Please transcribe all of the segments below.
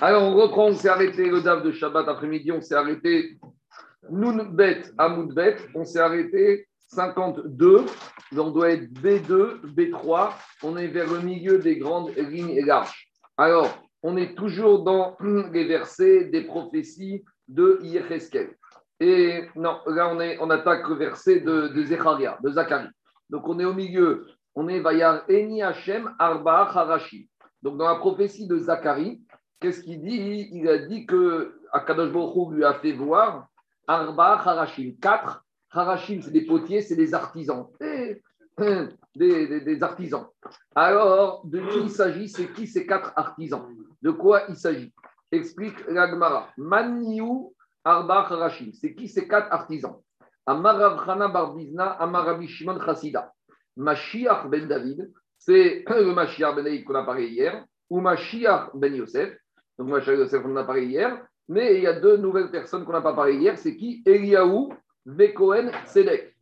Alors, on reprend, on s'est arrêté le DAF de Shabbat après-midi, on s'est arrêté Nounbet à Moudbet, on s'est arrêté 52, on doit être B2, B3, on est vers le milieu des grandes lignes larges. Alors, on est toujours dans les versets des prophéties de Yecheskel. Et non, là, on, est, on attaque le verset de, de de Zacharie. Donc, on est au milieu, on est Vayar Eni Hashem Arba Harashi. Donc, dans la prophétie de Zacharie, qu'est-ce qu'il dit? Il a dit que Akadosh Baruch lui a fait voir Arba Harashim. Quatre. Harashim, c'est des potiers, c'est des artisans. Des, des, artisans. Alors, de qui il s'agit? C'est qui ces quatre artisans? De quoi il s'agit? Explique l'Agmara. Maniou Arba Harashim. C'est qui ces quatre artisans? Amarav Chana Barbizna, Amarabi Chassida. Mashiach ben David, c'est le Mashiach ben qu'on a parlé hier, ou Mashiach ben Yosef. Donc Mashiach ben Yosef, on en a parlé hier. Mais il y a deux nouvelles personnes qu'on n'a pas parlé hier. C'est qui? Eliaou Vekohen Sedek.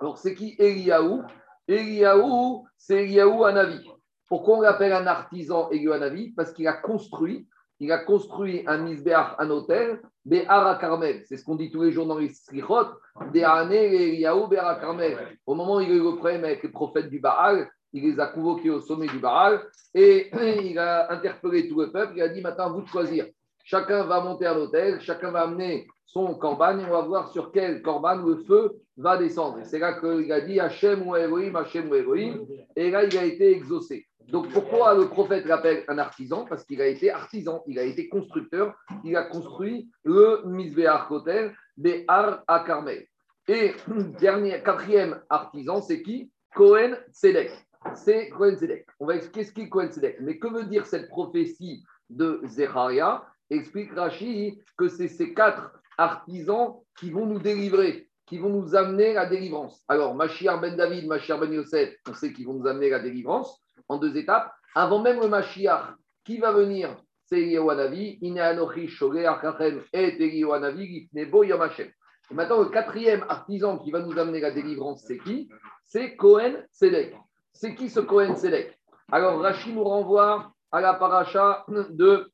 Alors, c'est qui Eliaou? Eliaou, c'est Eliaou Anavi. Pourquoi on l'appelle un artisan Eliaou Anavi Parce qu'il a construit, il a construit un misbeach, un hôtel, Béhara Carmel. C'est ce qu'on dit tous les jours dans les srichot, Béhane Eliaou Béhara Carmel. Au moment où il a eu avec les prophètes du Baal, il les a convoqués au sommet du Baal et il a interpellé tout le peuple. Il a dit maintenant, vous de choisir. Chacun va monter à l'hôtel, chacun va amener son corban et on va voir sur quel corban le feu va descendre. C'est là qu'il a dit Hachem ou Elohim, Hachem ou Elohim. Et là, il a été exaucé. Donc pourquoi le prophète l'appelle un artisan? Parce qu'il a été artisan, il a été constructeur, il a construit le Misbéar Hotel des Ar à Carmel. Et quatrième artisan, c'est qui? Cohen Tzedek. C'est Cohen Tzedek. On va expliquer ce qu'est Cohen Tzedek. Mais que veut dire cette prophétie de Zecharia explique Rashi que c'est ces quatre artisans qui vont nous délivrer, qui vont nous amener la délivrance. Alors, Mashiach ben David, Mashiach ben Yosef, on sait qu'ils vont nous amener la délivrance en deux étapes. Avant même le Mashiach, qui va venir? C'est Yehoanavi, Ine Anochi, Shogé, Akachem, et Yehoanavi, Gifnebo, Yamashem. Et maintenant, le quatrième artisan qui va nous amener la délivrance, c'est qui? C'est Cohen Sedek. C'est qui ce Cohen Sedek Alors, Rashi nous renvoie à la paracha de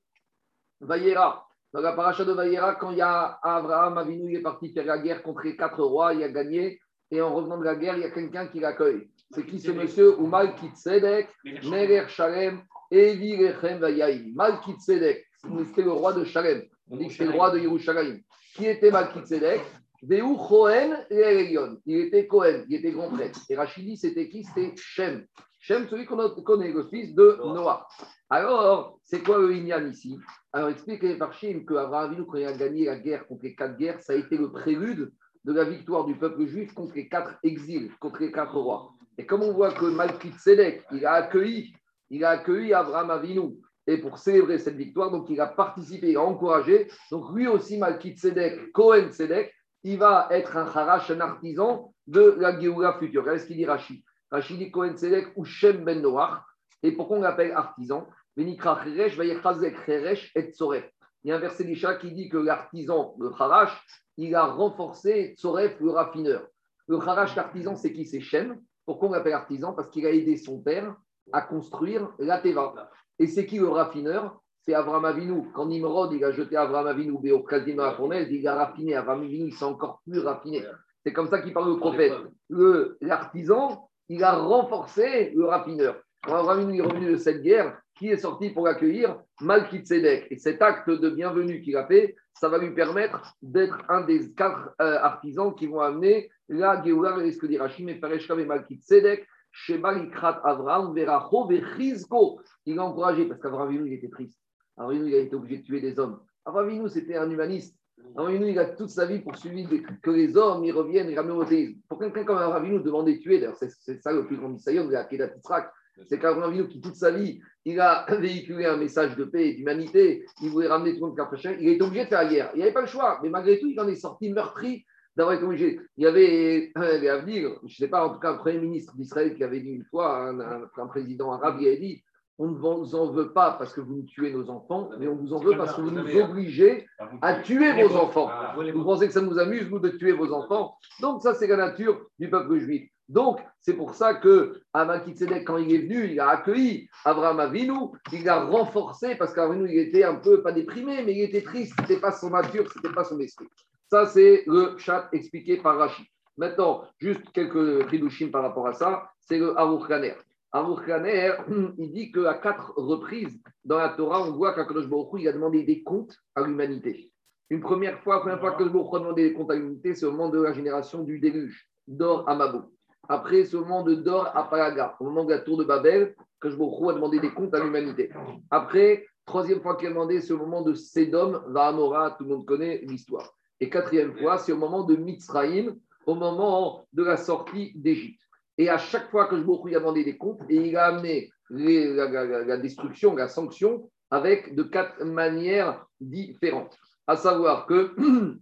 Vayera. Dans la paracha de Vayera, quand il y a Abraham Avinu, il est parti faire la guerre contre les quatre rois, il a gagné. Et en revenant de la guerre, il y a quelqu'un qui l'accueille. C'est qui ce monsieur? Ou Malkitzedek, Merer Shalem, Evi Rechem Vayaim. Malkitzedek, c'était le roi de Shalem. On dit que c'est le roi de Yerushalayim. Qui était Malkitzedek Veu Cohen et Il était Cohen, il était grand prêtre. Et Rachidi, c'était qui? C'était Shem. Shem, celui qu'on connaît, le fils de Noah. Alors, c'est quoi le Inyan ici? Alors, explique les Farshim que Abraham quand il a gagné la guerre contre les quatre guerres, ça a été le prélude de la victoire du peuple juif contre les quatre exils, contre les quatre rois. Et comme on voit que Malkit Sedek, il a accueilli, il a accueilli Abraham Avinu, et pour célébrer cette victoire, donc il a participé, il a encouragé. Donc lui aussi, Malkit Sedek, Cohen Sedek, il va être un harash, un artisan de la Géoula future. Qu'est-ce qu'il dit Rachid? Rachid dit Cohen ou Shem Ben Noach. Et pourquoi on l'appelle artisan il y a un verset d'Isha qui dit que l'artisan, le Harash, il a renforcé Tzoref, le raffineur. Le Harash, l'artisan, c'est qui? C'est Shem. Pourquoi on l'appelle artisan Parce qu'il a aidé son père à construire la Teva. Et c'est qui le raffineur? C'est Avram Avinu. Quand Nimrod il a jeté Avram Avinu au dans la fournaise, il a raffiné. Avram Avinu, il s'est encore plus raffiné. C'est comme ça qu'il parle le prophète. L'artisan, il a renforcé le raffineur. Avinu est revenu de cette guerre, qui est sorti pour l'accueillir? Malkitzedek. Et cet acte de bienvenue qu'il a fait, ça va lui permettre d'être un des quatre euh, artisans qui vont amener la Géoula, et ce que dit Rachim et Pereshkav et Malkitzedek, Sheba Ikrat Avram, Veracho, Vechizko. Il a encouragé, parce qu'Avram il était triste. Avram il a été obligé de tuer des hommes. Avram c'était un humaniste. Avram il a toute sa vie poursuivi que les hommes ils reviennent et ramènent au théisme. Pour quelqu'un comme Avram demandait de tuer, d'ailleurs, c'est ça le plus grand mystère de la Kedat c'est qu'Abraham qui toute sa vie, il a véhiculé un message de paix et d'humanité, il voulait ramener tout le monde prochain, il est obligé de faire la guerre. Il n'y avait pas le choix, mais malgré tout, il en est sorti meurtri d'avoir été obligé. Il y avait, à dire, je ne sais pas, en tout cas, un premier ministre d'Israël qui avait dit une fois, un, président arabe, il a dit on ne vous en veut pas parce que vous nous tuez nos enfants, mais on vous en veut parce que vous nous obligez à tuer vos enfants. Vous pensez que ça nous amuse, vous, de tuer vos enfants? Donc, ça, c'est la nature du peuple juif. Donc, c'est pour ça que Amakitsedek, quand il est venu, il a accueilli Abraham Avinu, il a renforcé, parce qu'Avinu, il était un peu, pas déprimé, mais il était triste, ce n'était pas son nature, ce n'était pas son esprit. Ça, c'est le chat expliqué par Rachid. Maintenant, juste quelques ridushim par rapport à ça, c'est le Aruch Kaner. Aruch Kaner, il dit qu'à quatre reprises dans la Torah, on voit qu'Akadosh Baruch a demandé des comptes à l'humanité. Une première fois, la première fois que a demandé des comptes à l'humanité, c'est au moment de la génération du déluge, d'Or à Mabou. Après, c'est au moment de Dor à Palaga, au moment de la tour de Babel, que Baruch a demandé des comptes à l'humanité. Après, troisième fois qu'il a demandé, c'est au moment de Sedom, Vahamora, tout le monde connaît l'histoire. Et quatrième fois, c'est au moment de Mitzraïm, au moment de la sortie d'Égypte. Et à chaque fois que je lui a demandé des comptes, et il a amené la, destruction, la sanction, avec de quatre manières différentes. À savoir que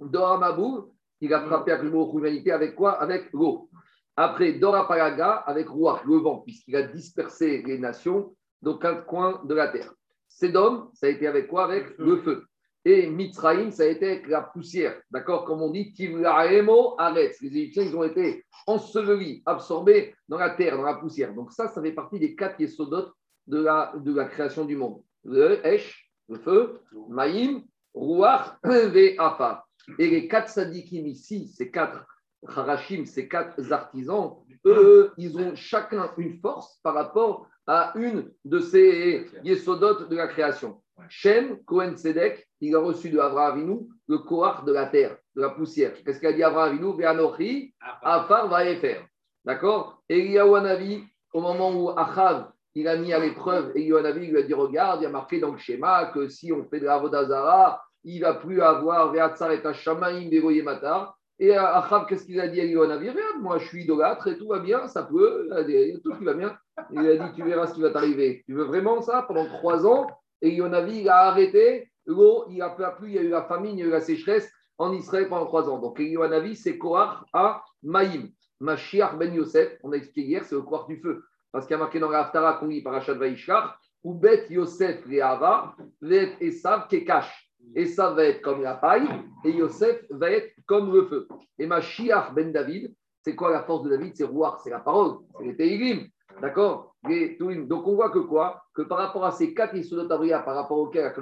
Dora Mabou, il a frappé à l'humanité avec quoi? Avec l'eau. Après, Dora Palaga, avec roi, le vent, puisqu'il a dispersé les nations dans quatre coins de la terre. Sédom, ça a été avec quoi? Avec le feu. Et Mitzraïm, ça a été avec la poussière. D'accord? Comme on dit, Tivlaemo Aretz. Les Égyptiens, ils ont été ensevelis, absorbés dans la terre, dans la poussière. Donc, ça, ça fait partie des quatre yesodotes de la, de la création du monde. Le Esh, le feu, Maïm, Ruach, Ve Afa. Et les quatre sadikim ici, ces quatre Harashim, ces quatre artisans, eux, ils ont chacun une force par rapport à une de ces yesodotes de la création. Shem, Cohen Sedek, il a reçu de Avraham Avinu le Kohar de la terre, de la poussière. Qu'est-ce qu'a dit Avraham Avinu? Ve'anochi, Afar va faire. D'accord? Et Navi, au moment où Achav, il a mis à l'épreuve, et Navi lui a dit Regarde, il y a marqué dans le schéma que si on fait de la Vodazara, il ne va plus avoir Ve'atzar et Hashamaim Matar. Et Achav, qu'est-ce qu'il a dit à Navi Regarde, moi je suis idolâtre et tout va bien, ça peut, il a tout qui va bien. Il a dit Tu verras ce qui va t'arriver. Tu veux vraiment ça pendant trois ans? Et Yonavi, il a arrêté. L'eau, il a plus, il y a eu la famine, il y a eu la sécheresse en Israël pendant trois ans. Donc, Yonavi, c'est Korach à Maïm. Mashiach ben Yosef, on a expliqué hier, c'est le Korach du feu. Parce qu'il y a marqué dans la Haftara qu'on lit par Achat Vaishkar, ou Bet Yosef Reava, Vet Esav Kekash. Esav va être comme la paille et Yosef va être comme le feu. Et Mashiach ben David, c'est quoi la force de David? C'est Rouar, c'est la parole, c'est les Teilim. D'accord? Donc on voit que quoi? Que par rapport à ces quatre Issodotabria, par rapport auxquels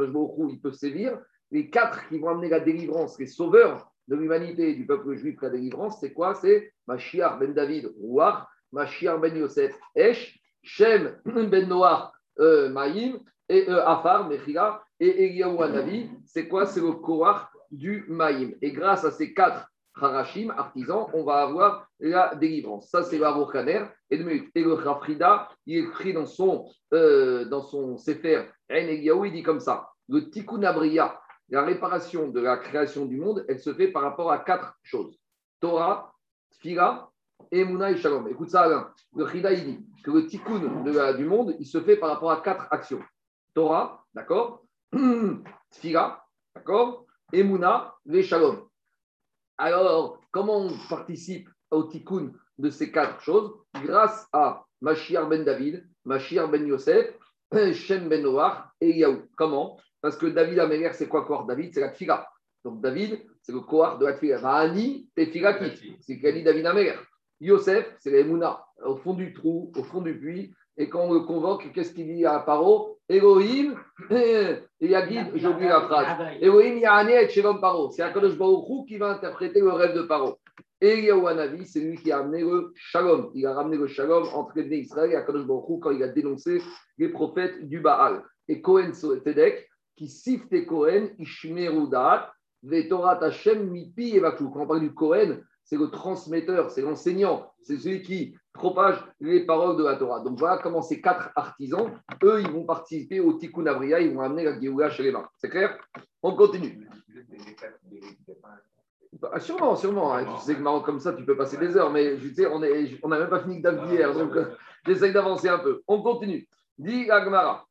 il peut sévir, les quatre qui vont amener la délivrance, les sauveurs de l'humanité et du peuple juif, la délivrance, c'est quoi? C'est Mashiach ben David, Rouar, Mashiach ben Yosef, Esh, Shem ben Noah, euh, Maïm, et euh, Afar, Mechila, et Eliyahu c'est quoi? C'est le Korach du Maïm. Et grâce à ces quatre Harashim, artisan, on va avoir la délivrance. Ça, c'est le Kaner. Et le Rafrida, il écrit dans son, euh, dans son Sefer, il dit comme ça le Tikkun Abriya, la réparation de la création du monde, elle se fait par rapport à quatre choses Torah, Tfila, Emouna et Shalom. Écoute ça, Alain. Le Rida, il dit que le Tikkun du monde, il se fait par rapport à quatre actions Torah, d'accord? Tfila, d'accord? Emouna, et Shalom. Alors, comment on participe au tikkun de ces quatre choses? Grâce à Mashiach ben David, Mashiach ben Yosef, Shem ben Noach et Yaou. Comment? Parce que David Améler, c'est quoi quoi David? C'est la tfila. Donc David, c'est le Kohar de la tfila. Rahani, Tefilati. C'est ce dit David Améler. Yosef, c'est l'Emouna, au fond du trou, au fond du puits. Et quand on le convoque, qu'est-ce qu'il dit à Paro? Elohim, et Yagid, j'ai oublié la phrase. Elohim Yahane et Shelom Paro. C'est Akadosh Baruch qui va interpréter le rêve de Paro. Et Anavi, c'est lui qui a amené le Shalom. Il a ramené le Shalom entre les Israël et Akadosh Baruch quand il a dénoncé les prophètes du Baal. Et Cohen Tedek, qui siffle Cohen, Ishmerudat, Vetorat Hashem, Mipi et Quand on parle du Cohen, c'est le transmetteur, c'est l'enseignant, c'est celui qui propage les paroles de la Torah. Donc voilà comment ces quatre artisans, eux, ils vont participer au Tikkun Abriya, ils vont amener la Géoula chez les mains. C'est clair? On continue. Ah, sûrement, sûrement. Hein. Tu sais que marrant comme ça, tu peux passer des heures, mais je sais, on n'a on même pas fini que d'hier, donc euh, j'essaye d'avancer un peu. On continue. Dit Agmara.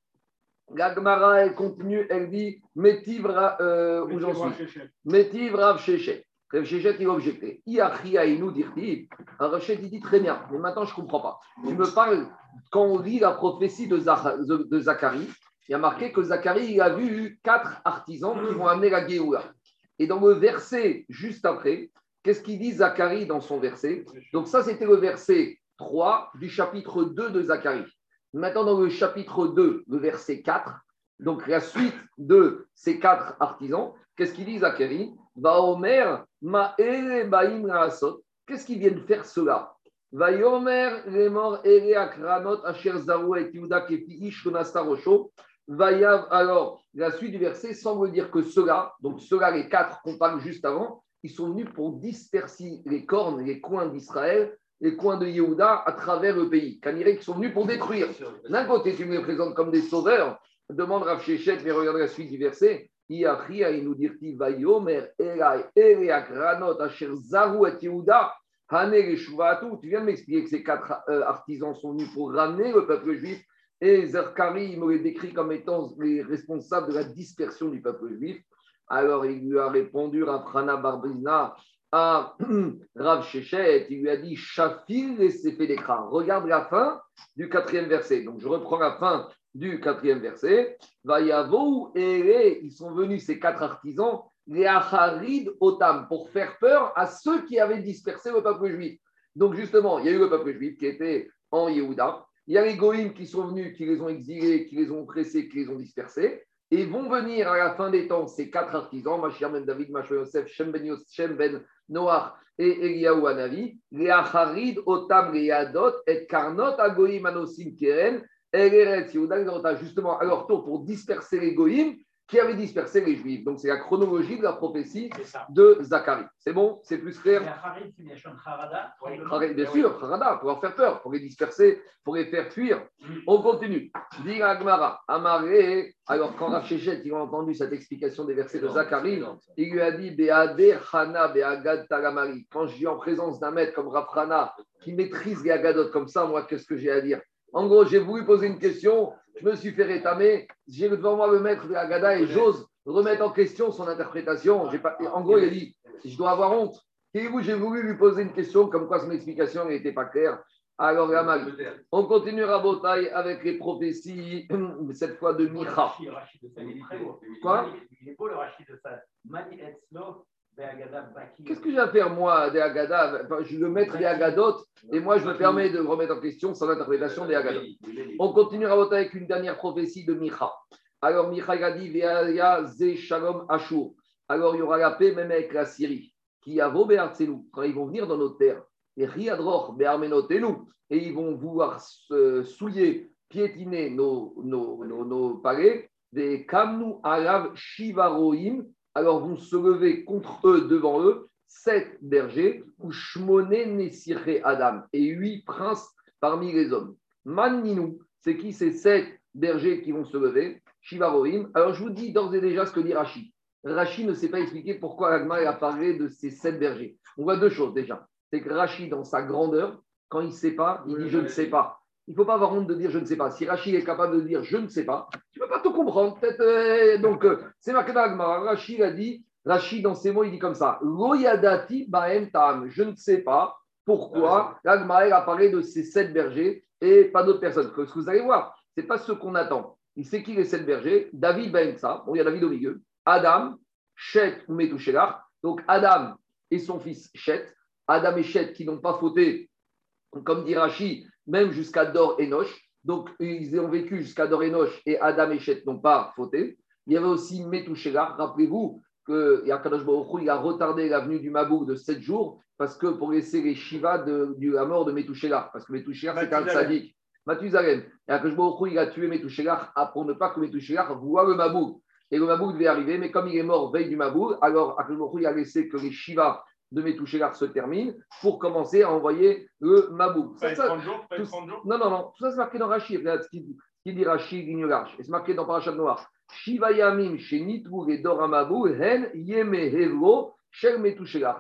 L'Agmara, elle continue, elle dit Métiv, euh, où j'en suis? Métiv Rav Shechet. Rav Shechet, il. Rav Shechet, il dit très bien, mais maintenant, je ne comprends pas. Tu me parles, quand on lit la prophétie de, Zacharie, il y a marqué que Zacharie, a vu quatre artisans qui vont amener la Géoula. Et dans le verset juste après, qu'est-ce qu'il dit Zacharie dans son verset? Donc ça, c'était le verset 3 du chapitre 2 de Zacharie. Maintenant, dans le chapitre 2, le verset 4, donc la suite de ces quatre artisans, qu'est-ce qu'il dit Zacharie? Va Omer, ma Qu'est-ce qu'ils viennent faire cela? Va Yomer, les morts, Akranot, Asher et Vayav, alors, la suite du verset semble dire que ceux-là, donc ceux-là, les quatre qu'on parle juste avant, ils sont venus pour disperser les cornes, les coins d'Israël, les coins de Yehuda à travers le pays. Kanirek, qui sont venus pour détruire. D'un côté, tu me les présentes comme des sauveurs, demande Rav Shechet, mais regarde la suite du verset. Yehuda, Tu viens de m'expliquer que ces quatre euh, artisans sont venus pour ramener le peuple juif et Zerkari, il me décrit comme étant les responsables de la dispersion du peuple juif. Alors il lui a répondu, Rafrana Barbrizna, à Rav Shechet, il lui a dit Shafil et Regarde la fin du quatrième verset. Donc je reprends la fin du quatrième verset. Vayavo et ils sont venus, ces quatre artisans, les Acharid Otam, pour faire peur à ceux qui avaient dispersé le peuple juif. Donc justement, il y a eu le peuple juif qui était en Yehuda. Il y a les Goïms qui sont venus, qui les ont exilés, qui les ont oppressés, qui les ont dispersés. Et vont venir à la fin des temps ces quatre artisans, Machir ben David, Machir Yosef, Shem ben, Yosef, ben Noach et Eliyahu Anavi, les Acharid, Otam, les Yadot, et Karnot, Agoïm, Anosim, Keren, Eretz, Yehuda, justement à leur tour pour disperser les Goïms qui avait dispersé les Juifs. Donc, c'est la chronologie de la prophétie de Zacharie. C'est bon? C'est plus clair? Bien sûr, Harada, pour leur faire peur, pour les disperser, pour les faire fuir. Mm. On continue. Dit Agmara, Amaré. Alors, quand Rachéchet il a entendu cette explication des versets de Zacharie, il lui a dit Beade Hana Beagad Tagamari. Quand je suis en présence d'un maître comme Rafrana qui maîtrise les Agadot comme ça, moi, qu'est-ce que j'ai à dire? En gros, j'ai voulu poser une question je me suis fait rétamer, j'ai devant moi le maître de la Gada et j'ose remettre en question son interprétation. Pas, en gros, il a dit Je dois avoir honte. Et vous, j'ai voulu lui poser une question comme quoi son explication n'était pas claire. Alors, mal. on continue à Botaï avec les prophéties, cette fois de Micha. Quoi? Qu'est-ce que j'ai à faire, moi, des Agadas Je le maître des Agadot, et moi, je me permets de remettre en question son interprétation des Agadot. On continue à voter avec une dernière prophétie de Micha. Alors, Micha a dit Ze Shalom Ashur. Alors, il y aura la paix même avec la Syrie, qui a vos quand ils vont venir dans nos terres. Et Riadroch Be'armenotenu, et ils vont vouloir souiller, piétiner nos, nos, nos, nos palais, des Kamnu Arav Shivaroim, alors vont se lever contre eux, devant eux, sept bergers, ou Shmoné Nessiré Adam, et huit princes parmi les hommes. Manninou, c'est qui ces sept bergers qui vont se lever? Shivaroim. Alors je vous dis d'ores et déjà ce que dit Rachid. Rachid ne sait pas expliquer pourquoi Agma a parlé de ces sept bergers. On voit deux choses déjà. C'est que Rachid, dans sa grandeur, quand il ne sait pas, il dit je ne sais pas. Il ne faut pas avoir honte de dire je ne sais pas. Si Rachid est capable de dire je ne sais pas, tu ne peux pas tout comprendre. Euh, donc, euh, c'est marqué Rachid a dit, Rachid, dans ses mots, il dit comme ça Loyadati baem tam. Je ne sais pas pourquoi l'Agmara a parlé de ces sept bergers et pas d'autres personnes. Ce que vous allez voir, ce n'est pas ce qu'on attend. Il sait qui les sept bergers David Baemsa, bon, il y a David au milieu, Adam, Chet ou Metouchelach. Donc, Adam et son fils Chet. Adam et Chet qui n'ont pas fauté, comme dit Rachid, même jusqu'à Dor et Noche. Donc, ils ont vécu jusqu'à Dor et Noche et Adam et Chet n'ont pas fauté. Il y avait aussi Metouchela. Rappelez-vous que Yakadosh il a retardé la venue du Mabouk de 7 jours parce que pour laisser les Shiva de, la mort de Metouchela. Parce que Metouchela, c'est un sadique. Mathusalem. Yakadosh il a tué Metouchela pour ne pas que Metouchela voit le Mabouk. Et le Mabouk devait arriver, mais comme il est mort veille du Mabouk, alors Yakadosh il a laissé que les Shiva de Metouchégar se termine pour commencer à envoyer le Mabou. Ça, ça, jours, non, non, non. Tout ça, c'est marqué dans Rachid. Ce qui dit Rachid, l'ignorage. Et c'est marqué dans Parachat Noir. Shiva Yamim, Shenitou et Dora Mabou, Hen, Yeme, Hevro, Shel.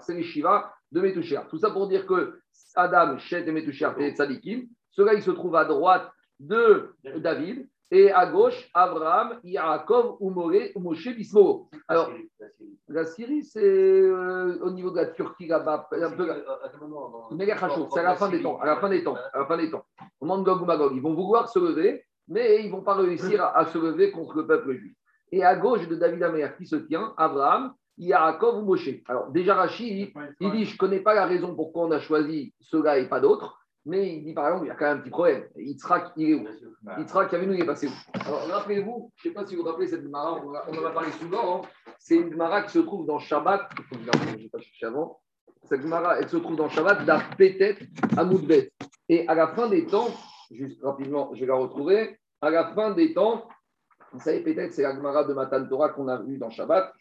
C'est les Shiva de Metouchégar. Tout ça pour dire que Adam, Shet et Metouchégar, et Tzadikim, ceux-là, ils se trouvent à droite de David et à gauche, Abraham, Yaakov, Umore, Moshe, Bismo. Alors, la Syrie, c'est euh, au niveau de la Turquie là-bas. Un peu, c'est à la fin des temps. À la fin des temps. À la fin des temps. Au moment de Gog ou Magog, ils vont vouloir se lever, mais ils ne vont pas réussir à, se lever contre le peuple juif. Et à gauche de David Amer, qui se tient, Abraham, Yaakov ou Moshe. Alors, déjà, Rachid, il dit Je ne connais pas la raison pourquoi on a choisi ceux-là et pas d'autres. Mais il dit par exemple, il y a quand même un petit problème. Yitzhak, il est où Yitzhak, nous, il est passé où Alors, rappelez-vous, je ne sais pas si vous vous rappelez cette Mara, on en a parlé souvent. Hein. C'est une Mara qui se trouve dans Shabbat. Je n'ai pas cherché avant. Cette Mara, elle se trouve dans Shabbat, d'Arpetet à Moudbet. Et à la fin des temps, juste rapidement, je vais la retrouver. À la fin des temps, vous savez, peut-être, c'est la Gemara de Matan Torah qu'on a vue dans Shabbat.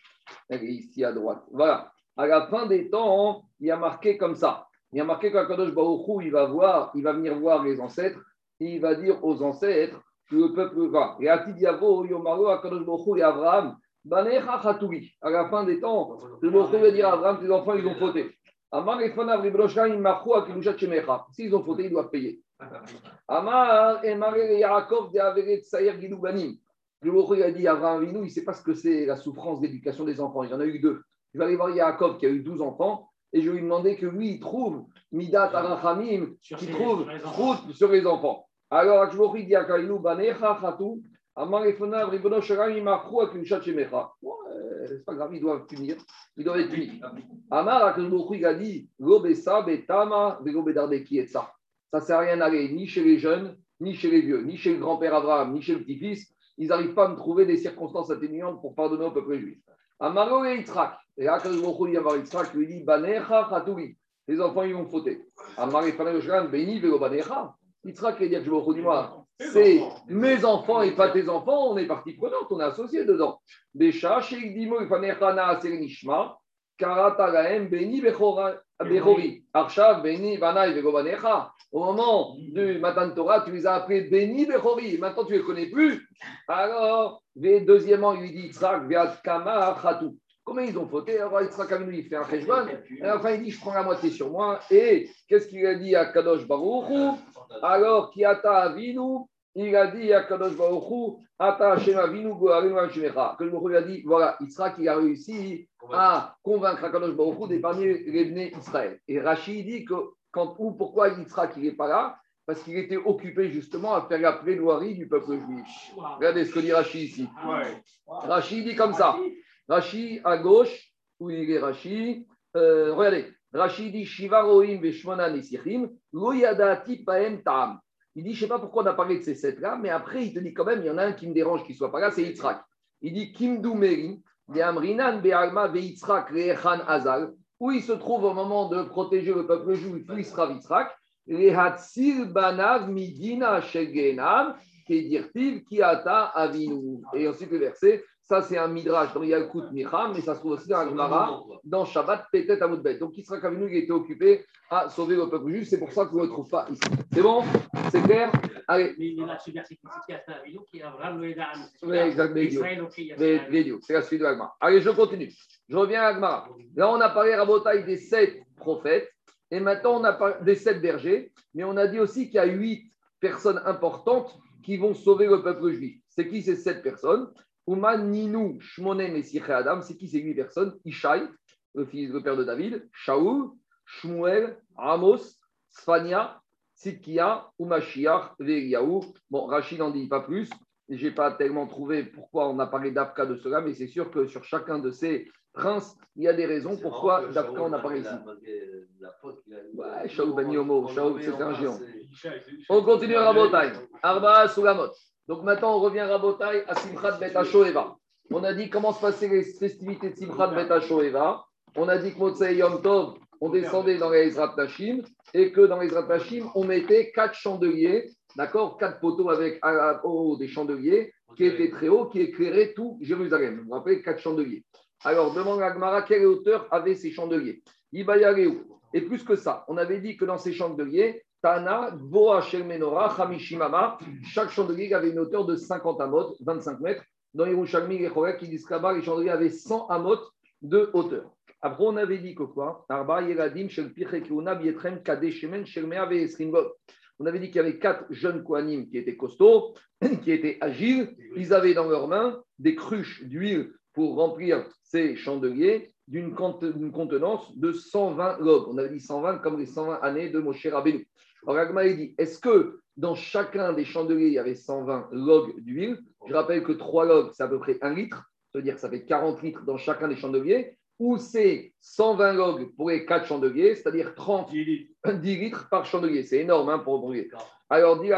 Elle est ici à droite. Voilà. À la fin des temps, il y a marqué comme ça. Il y a marqué qu'Akadosh Baruch il va voir, il va venir voir les ancêtres il va dire aux ancêtres que le peuple va. Et Atidiavo, Yomaro, Akadosh Baruch et Abraham, Banecha Khatoui. À la fin des temps, le Baruch va dire à Abraham, tes enfants, ils ont fauté. Amar et Fanav, Ribroshkan, Imachu, Akilushat Shemecha. S'ils ont fauté, ils doivent payer. Amar et Maré Yaakov, de Averet Sayer Gidou Banim. Le Baruch a dit à Abraham il ne sait pas ce que c'est la souffrance d'éducation des enfants. Il y en a eu deux. Il va aller voir Yaakov qui a eu 12 enfants et je lui demandais que lui, il trouve Midat Arachamim, qui trouve route sur les enfants. Alors, vous dis à Kailou, Banecha, Khatou, Amarefona, Ribono, Sharam, Imakru, Akinshat, Shemecha. C'est pas grave, ils doivent punir, ils doivent être punis. Amar, Akashboukri, il a dit, Lobesa, Betama, Vegobedarde, qui est ça. Ça ne sert à rien d'aller ni chez les jeunes, ni chez les vieux, ni chez le grand-père Abraham, ni chez le petit-fils. Ils n'arrivent pas à me trouver des circonstances atténuantes pour pardonner au peuple juif. Amaro et Yitzhak. Et là, quand il y a Yitzhak, lui dit Banecha Khatoui. Les enfants, ils vont fauter. Amar et Fanel Beni Vego Banecha. Yitzhak, il dit à dis dis-moi, c'est mes enfants et pas tes enfants, on est partie prenante, on est associé dedans. Bécha, Sheikh Dimo, Fanecha Na Nishma, Karata Gaem, Beni Bechori, Arshav, Beni Banaï Vego Banecha. Au moment du Matan Torah, tu les as appelés Beni Bechori. Maintenant, tu ne les connais plus. Alors, deuxièmement, il lui dit Yitzhak, Veat Kama Khatou. Comment ils ont fauté Alors, Yitzhak Avinu, il fait un cheshbon. Et enfin, il dit Je prends la moitié sur moi. Et qu'est-ce qu'il a dit à Kadosh Baruch Alors, Kiata Avinu, il a dit à Kadosh Baruch Ata Hashem Avinu, Goharinu Hashemecha. Que le lui a dit Voilà, Yitzhak, il a réussi à convaincre Kadosh Baruch d'épargner les Bnei Israël. Et Rachid dit que quand, ou pourquoi Yitzhak n'est pas là? Parce qu'il était occupé justement à faire la plaidoirie du peuple juif. Regardez ce que dit Rachid ici. Rachid dit comme ça. Rachid à gauche, où il est Rachid. Euh, regardez, Rachid dit Shiva Rohim Veshmona Nesichim, Loyadati Paem Tam. Il dit, je ne sais pas pourquoi on a parlé de ces sept-là, mais après, il te dit quand même, il y en a un qui me dérange qu'il ne soit pas là, c'est Yitzhak. Il dit Kimdu Meri, Amrinan Be'alma Ve'itzrak Re'echan Azal où il se trouve au moment de protéger le peuple juif, il sera Vitzrak, banav midina shegenav, kedirtiv kiata avinu. Et ensuite le verset, ça c'est un midrash dans Yalkut Micham, mais ça se trouve aussi dans Agmara, dans Shabbat Petet Amudbet. Donc Israël Avinu il était occupé à sauver le peuple juif, c'est pour ça qu'on ne le trouve pas ici. C'est bon? C'est clair? Allez. Mais il y a qui Oui, exactement. C'est la suite de l'Agmara. Allez, je continue. Je reviens à Agmara. Là, on a parlé à Botaï des sept prophètes, et maintenant on a parlé des sept bergers, mais on a dit aussi qu'il y a huit personnes importantes qui vont sauver le peuple juif. C'est qui ces sept personnes? Ouman, Ninou, Shmonem et Adam. C'est qui ces huit personnes? Ishaï, le fils, le père de David, Shaoul, Shmuel, Amos, Sfania, Sidkia, Umashiach, Veriyahu. Bon, Rachid n'en dit pas plus. Je n'ai pas tellement trouvé pourquoi on a parlé d'Afka de cela, mais c'est sûr que sur chacun de ces princes, il y a des raisons pourquoi d'Afka on a parlé ici. Ouais, Shaul Ben Yomo, Shaul, c'est un géant. On continue à Rabotai. Arba Sulamot. Donc maintenant, on revient à Rabotai à Simchat Bet Eva. On a dit comment se passaient les festivités de Simchat Bet Eva. On a dit que Motsei Yom Tov, on descendait dans les Ezrat Tashim et que dans les Ezrat Tashim, on mettait quatre chandeliers d'accord, quatre poteaux avec haut des chandeliers qui étaient très hauts, qui éclairaient tout Jérusalem. Vous vous rappelez, quatre chandeliers. Alors, demande à Gmara, quelle hauteur avaient ces chandeliers? Et plus que ça, on avait dit que dans ces chandeliers, Tana, Boa Menora, Hamishimama, chaque chandelier avait une hauteur de 50 amot, 25 mètres. Dans les Rouchalmi et Chorek, qui disent là-bas, les chandeliers avaient 100 amot de hauteur. Après, on avait dit que quoi? Arba Yeradim, Shel Bietrem, Kadeshemen, Shelmea, Vesringov. On avait dit qu'il y avait quatre jeunes Kohanim qui étaient costauds, qui étaient agiles. Ils avaient dans leurs mains des cruches d'huile pour remplir ces chandeliers d'une contenance de 120 logs. On avait dit 120 comme les 120 années de Moshe Rabbeinu. Alors Agma dit est-ce que dans chacun des chandeliers, il y avait 120 logs d'huile? Je rappelle que 3 logs, c'est à peu près 1 litre, c'est-à-dire que ça fait 40 litres dans chacun des chandeliers. ou c'est 120 logs pour les 4 chandeliers, c'est-à-dire 30 10 litres. par chandelier. C'est énorme hein, pour brûler. Alors, dit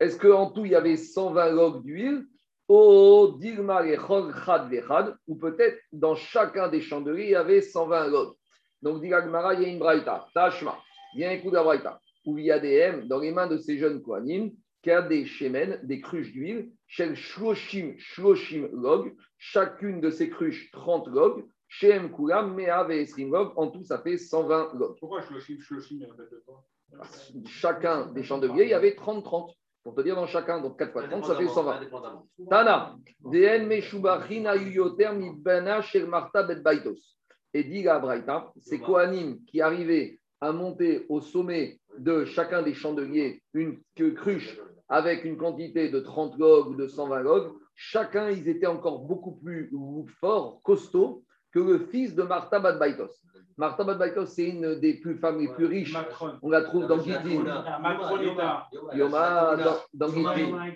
est-ce qu'en tout, il y avait 120 logs d'huile? Ou peut-être dans chacun des chandeliers, il y avait 120 logs. Donc, dit il y a une braïta. Tashma, viens écouter la braïta. Où il y a des M dans les mains de ces jeunes Kohanim, qui a des shemen, des cruches d'huile, shel shloshim, shloshim log, chacune de ces cruches 30 log, shem kulam, me'ave esrim log, en tout ça fait 120 log. Pourquoi shloshim, shloshim, Chacun des chandeliers, il y avait 30-30. Pour te dire dans chacun, donc 4 fois 30, ça fait 120. Tana, DN Meshubachina Yuyoter Mibana Shel Marta Bet Baitos. Et dit la Braïta, c'est Kohanim qui arrivait à monter au sommet de chacun des chandeliers une cruche avec une quantité de 30 logs ou de 120 logs, chacun, ils étaient encore beaucoup plus forts, costauds, que le fils de Martha Badbaitos. Martha Badbaitos, c'est une des plus femmes les plus riches. On la trouve dans Gittin. Yoma, dans, Gittin.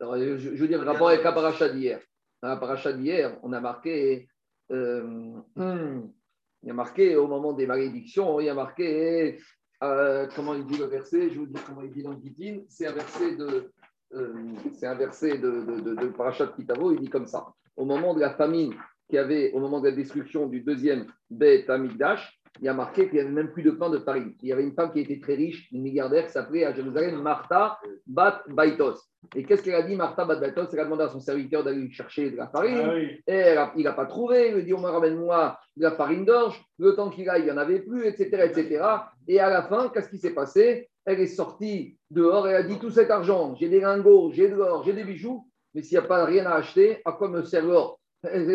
Je, je veux dire, rapport avec la paracha d'hier. Dans la paracha d'hier, on a marqué, euh, il y a marqué au moment des malédictions, il y a marqué euh, comment il dit le verset Je vous dis comment il dit dans Gittin. C'est un verset de, euh, c'est un verset de, de, de, Kitavo. Il dit comme ça au moment de la famine qui avait, au moment de la destruction du deuxième Beth Amigdash, il y a marqué qu'il n'y avait même plus de pain de farine. Il y avait une femme qui était très riche, une milliardaire, qui s'appelait à Jérusalem Martha Bat Baitos. Et qu'est-ce qu'elle a dit, Martha Bat Baitos? Elle a demandé à son serviteur d'aller chercher de la farine. Ah et il n'a pas trouvé. Il lui dit On ramène-moi de la farine d'orge. Le temps qu'il a, il n'y en avait plus, etc., etc. Et à la fin, qu'est-ce qui s'est passé? Elle est sortie dehors et a dit Tout cet argent, j'ai des lingots, j'ai de l'or, j'ai des bijoux, mais s'il n'y a pas rien à acheter, à quoi me sert l'or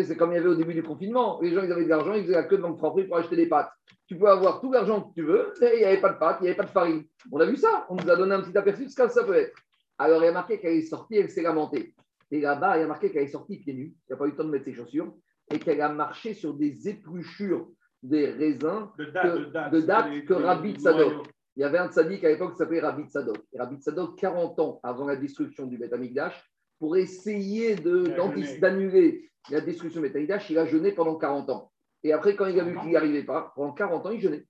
c'est comme il y avait au début du confinement. Les gens, ils avaient de l'argent, ils faisaient la queue devant le Franprix pour acheter des pâtes. Tu peux avoir tout l'argent que tu veux, et il n'y avait pas de pâtes, il n'y avait pas de farine. On a vu ça. On nous a donné un petit aperçu de ce que ça peut être. Alors, il y a marqué qu'elle est sortie, elle s'est lamentée. Et là-bas, il y a marqué qu'elle est sortie pieds nus. Il n'y a pas eu le temps de mettre ses chaussures. Et qu'elle a marché sur des épluchures des raisins de date, que, Rabbi Tzadok. Il y avait un tzaddik à l'époque qui s'appelait Rabbi Tzadok. Et Rabbi Tzadok, 40 ans avant la destruction du Beth Amikdash, pour essayer d'annuler la destruction de Beth il a jeûné pendant 40 ans. Et après, quand il a vu qu'il n'y arrivait pas, pendant 40 ans, il jeûnait.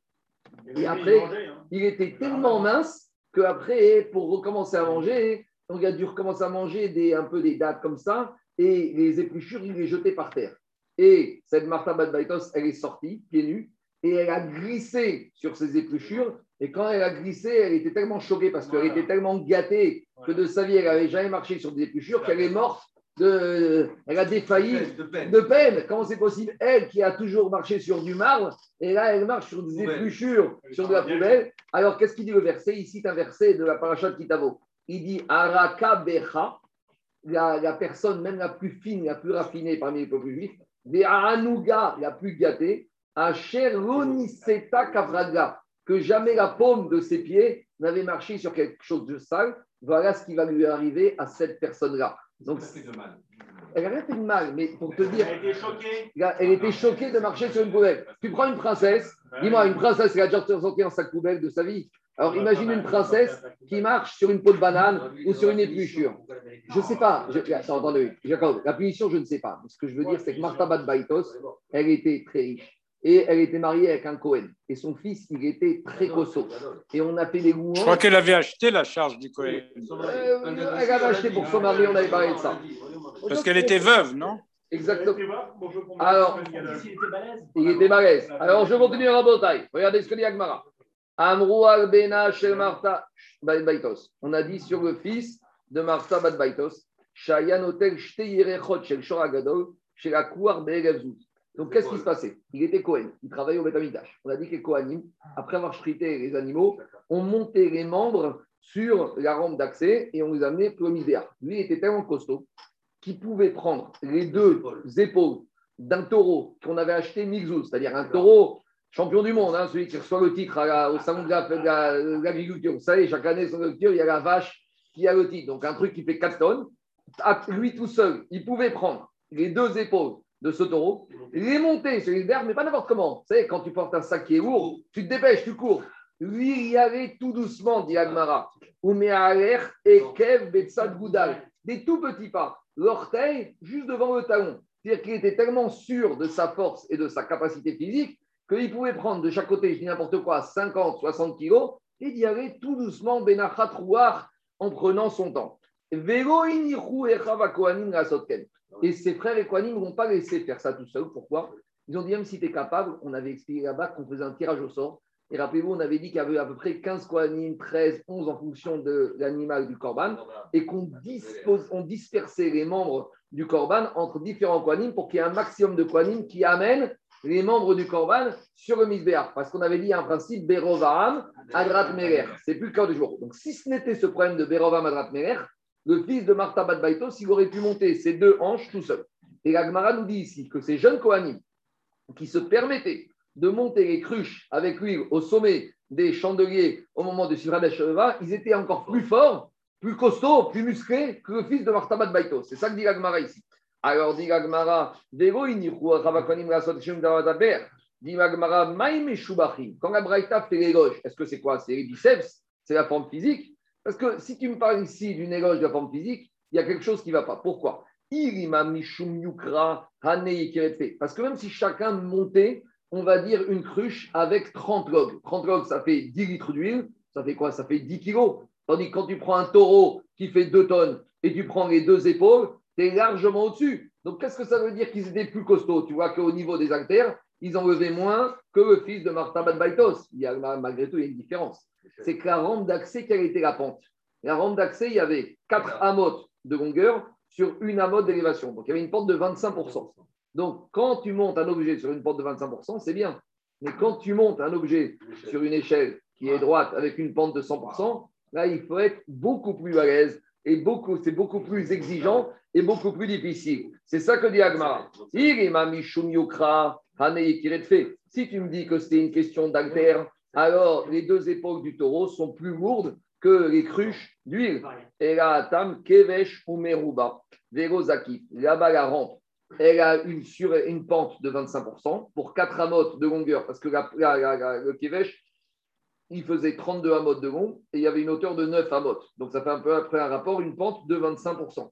Et après, hein. il était tellement mince qu'après, pour recommencer à manger, il a dû recommencer à manger des, un peu des dates comme ça, et les épluchures, il les jetait par terre. Et cette Martha Badbaitos, elle est sortie, pieds nus, et elle a glissé sur ces épluchures. Et quand elle a glissé, elle était tellement choquée parce qu'elle était tellement gâtée que de sa vie, elle n'avait jamais marché sur des épluchures qu'elle est morte. De, elle a défailli de peine. Comment c'est possible? Elle qui a toujours marché sur du marbre, et là elle marche sur des épluchures, sur de la poubelle. Alors qu'est-ce qu'il dit le verset? Ici, c'est un verset de la paracha de Kitavo. Il dit Araka Becha, la, la, personne même la plus fine, la plus raffinée parmi les peuples juifs, des Anuga, la plus gâtée, Asher Kavraga, que jamais la paume de ses pieds n'avait marché sur quelque chose de sale. Voilà ce qui va lui arriver à cette personne-là. Donc, elle n'a rien fait de mal, mais pour te dire. Elle était choquée. Elle était choquée de marcher sur une poubelle. Tu prends une princesse, dis-moi, une princesse, elle a déjà sorti un sac poubelle de sa vie. Alors imagine une princesse qui marche sur une peau de banane ou sur une épluchure. Je ne sais pas. Je, attendez, la punition, je ne sais pas. Ce que je veux dire, c'est que Martha Badbaitos, elle était très riche. Et elle était mariée avec un Cohen. Et son fils, il était très costaud. Et on a fait des louanges. Je crois qu'elle avait acheté la charge du Cohen. Euh, elle avait acheté pour son mari, on avait parlé de ça. Parce qu'elle était veuve, non? Exactement. Alors, il était balèze. Alors, je continue à Rabotai. Regardez ce que dit Agmara. Amrou al-Bena shel Martha Baitos. On a dit sur le fils de Martha Baitos. Shayan Otel Shte Yerechot shel Shoragadol chez la Kouar Be'erevzouz. Donc, qu'est-ce qui se passait? Il était Cohen, il travaillait au Betamidash. On a dit que les Kohanim, après avoir chrité les animaux, ont monté les membres sur la rampe d'accès et on les amenait pour le Lui, il était tellement costaud qu'il pouvait prendre les deux épaules d'un taureau qu'on avait acheté Mixou, c'est-à-dire un taureau champion du monde, hein, celui qui reçoit le titre au salon de l'agriculture. Vous savez, chaque année, sur il y a la vache qui a le titre. Donc, un truc qui fait 4 tonnes. Lui tout seul, il pouvait prendre les deux épaules de ce taureau, les monter sur les berges, mais pas n'importe comment. Tu sais, quand tu portes un sac qui est lourd, tu te dépêches, tu cours. Lui, il y avait tout doucement, dit Agmara. et Kev Betsad Goudal. Des tout petits pas. L'orteil juste devant le talon. C'est-à-dire qu'il était tellement sûr de sa force et de sa capacité physique qu'il pouvait prendre de chaque côté, je dis n'importe quoi, 50, 60 kilos et d'y aller tout doucement, Benachat en prenant son temps. Et ses frères et Kohanim ne vont pas laisser faire ça tout seul. Pourquoi? Ils ont dit, même si tu es capable, on avait expliqué là-bas qu'on faisait un tirage au sort. Et rappelez-vous, on avait dit qu'il y avait à peu près 15 Kohanim, 13, 11 en fonction de l'animal du Corban, et qu'on on dispersait les membres du Corban entre différents Kohanim pour qu'il y ait un maximum de Kohanim qui amènent les membres du Corban sur le Misbéach. Parce qu'on avait dit un principe Berovam, Adrat Merer. C'est plus le cas du jour. Donc si ce n'était ce problème de Berovam, Adrat Merer, le fils de Martha Badbaitos, il aurait pu monter ses deux hanches tout seul. Et la nous dit ici que ces jeunes Kohanim qui se permettaient de monter les cruches avec lui au sommet des chandeliers au moment de Sivra ils étaient encore plus forts, plus costauds, plus musclés que le fils de Martha Badbaitos. C'est ça que dit la ici. Alors dit la Gemara, dit quand la Braïta fait l'éloge, est-ce que c'est quoi? C'est les biceps? C'est la forme physique? Parce que si tu me parles ici d'une éloge de la forme physique, il y a quelque chose qui ne va pas. Pourquoi? Parce que même si chacun montait, on va dire une cruche avec 30 logs. 30 logs, ça fait 10 litres d'huile. Ça fait quoi? Ça fait 10 kilos. Tandis que quand tu prends un taureau qui fait 2 tonnes et tu prends les deux épaules, tu es largement au-dessus. Donc, qu'est-ce que ça veut dire qu'ils étaient plus costauds? Tu vois qu'au niveau des haltères, ils en levaient moins que le fils de Martha Badbaitos. Il malgré tout, il y a une différence c'est que la rampe d'accès, quelle était la pente? La rampe d'accès, il y avait 4 amotes de longueur sur une amote d'élévation. Donc, il y avait une pente de 25%. Donc, quand tu montes un objet sur une pente de 25%, c'est bien. Mais quand tu montes un objet sur une échelle qui est droite avec une pente de 100%, là, il faut être beaucoup plus à l'aise et beaucoup, c'est beaucoup plus exigeant et beaucoup plus difficile. C'est ça que dit Agmara. Si tu me dis que c'était une question d'alter, alors les deux épaules du taureau sont plus lourdes que les cruches d'huile. Et là, Tam, Kevesh ou Meruba, Zaki, là-bas la rampe, elle a une, sur, une pente de 25% pour 4 amotes de longueur, parce que le Kevesh, il faisait 32 amotes de long et il y avait une hauteur de 9 amotes. Donc ça fait un peu après un rapport, une pente de 25%.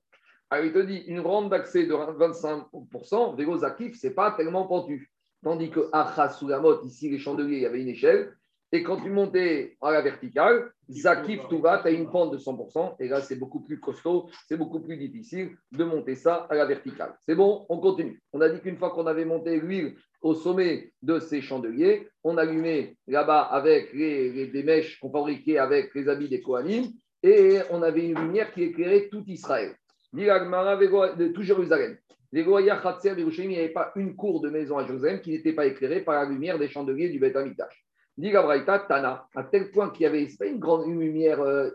Alors il te dit, une rampe d'accès de 25%, Vélo Zakif, ce n'est pas tellement pentu. Tandis que Achas sous la motte, ici les chandeliers, il y avait une échelle, et quand tu montais à la verticale, Zakif Touva, tu as une pente de 100%. Et là, c'est beaucoup plus costaud, c'est beaucoup plus difficile de monter ça à la verticale. C'est bon, on continue. On a dit qu'une fois qu'on avait monté l'huile au sommet de ces chandeliers, on allumait là-bas avec les, des mèches qu'on fabriquait avec les habits des Kohanim. Et on avait une lumière qui éclairait tout Israël. Tout Jérusalem. Il n'y avait pas une cour de maison à Jérusalem qui n'était pas éclairée par la lumière des chandeliers du Beth Amikdash. Dit Tana, à tel point qu'il y avait, pas une grande lumière euh,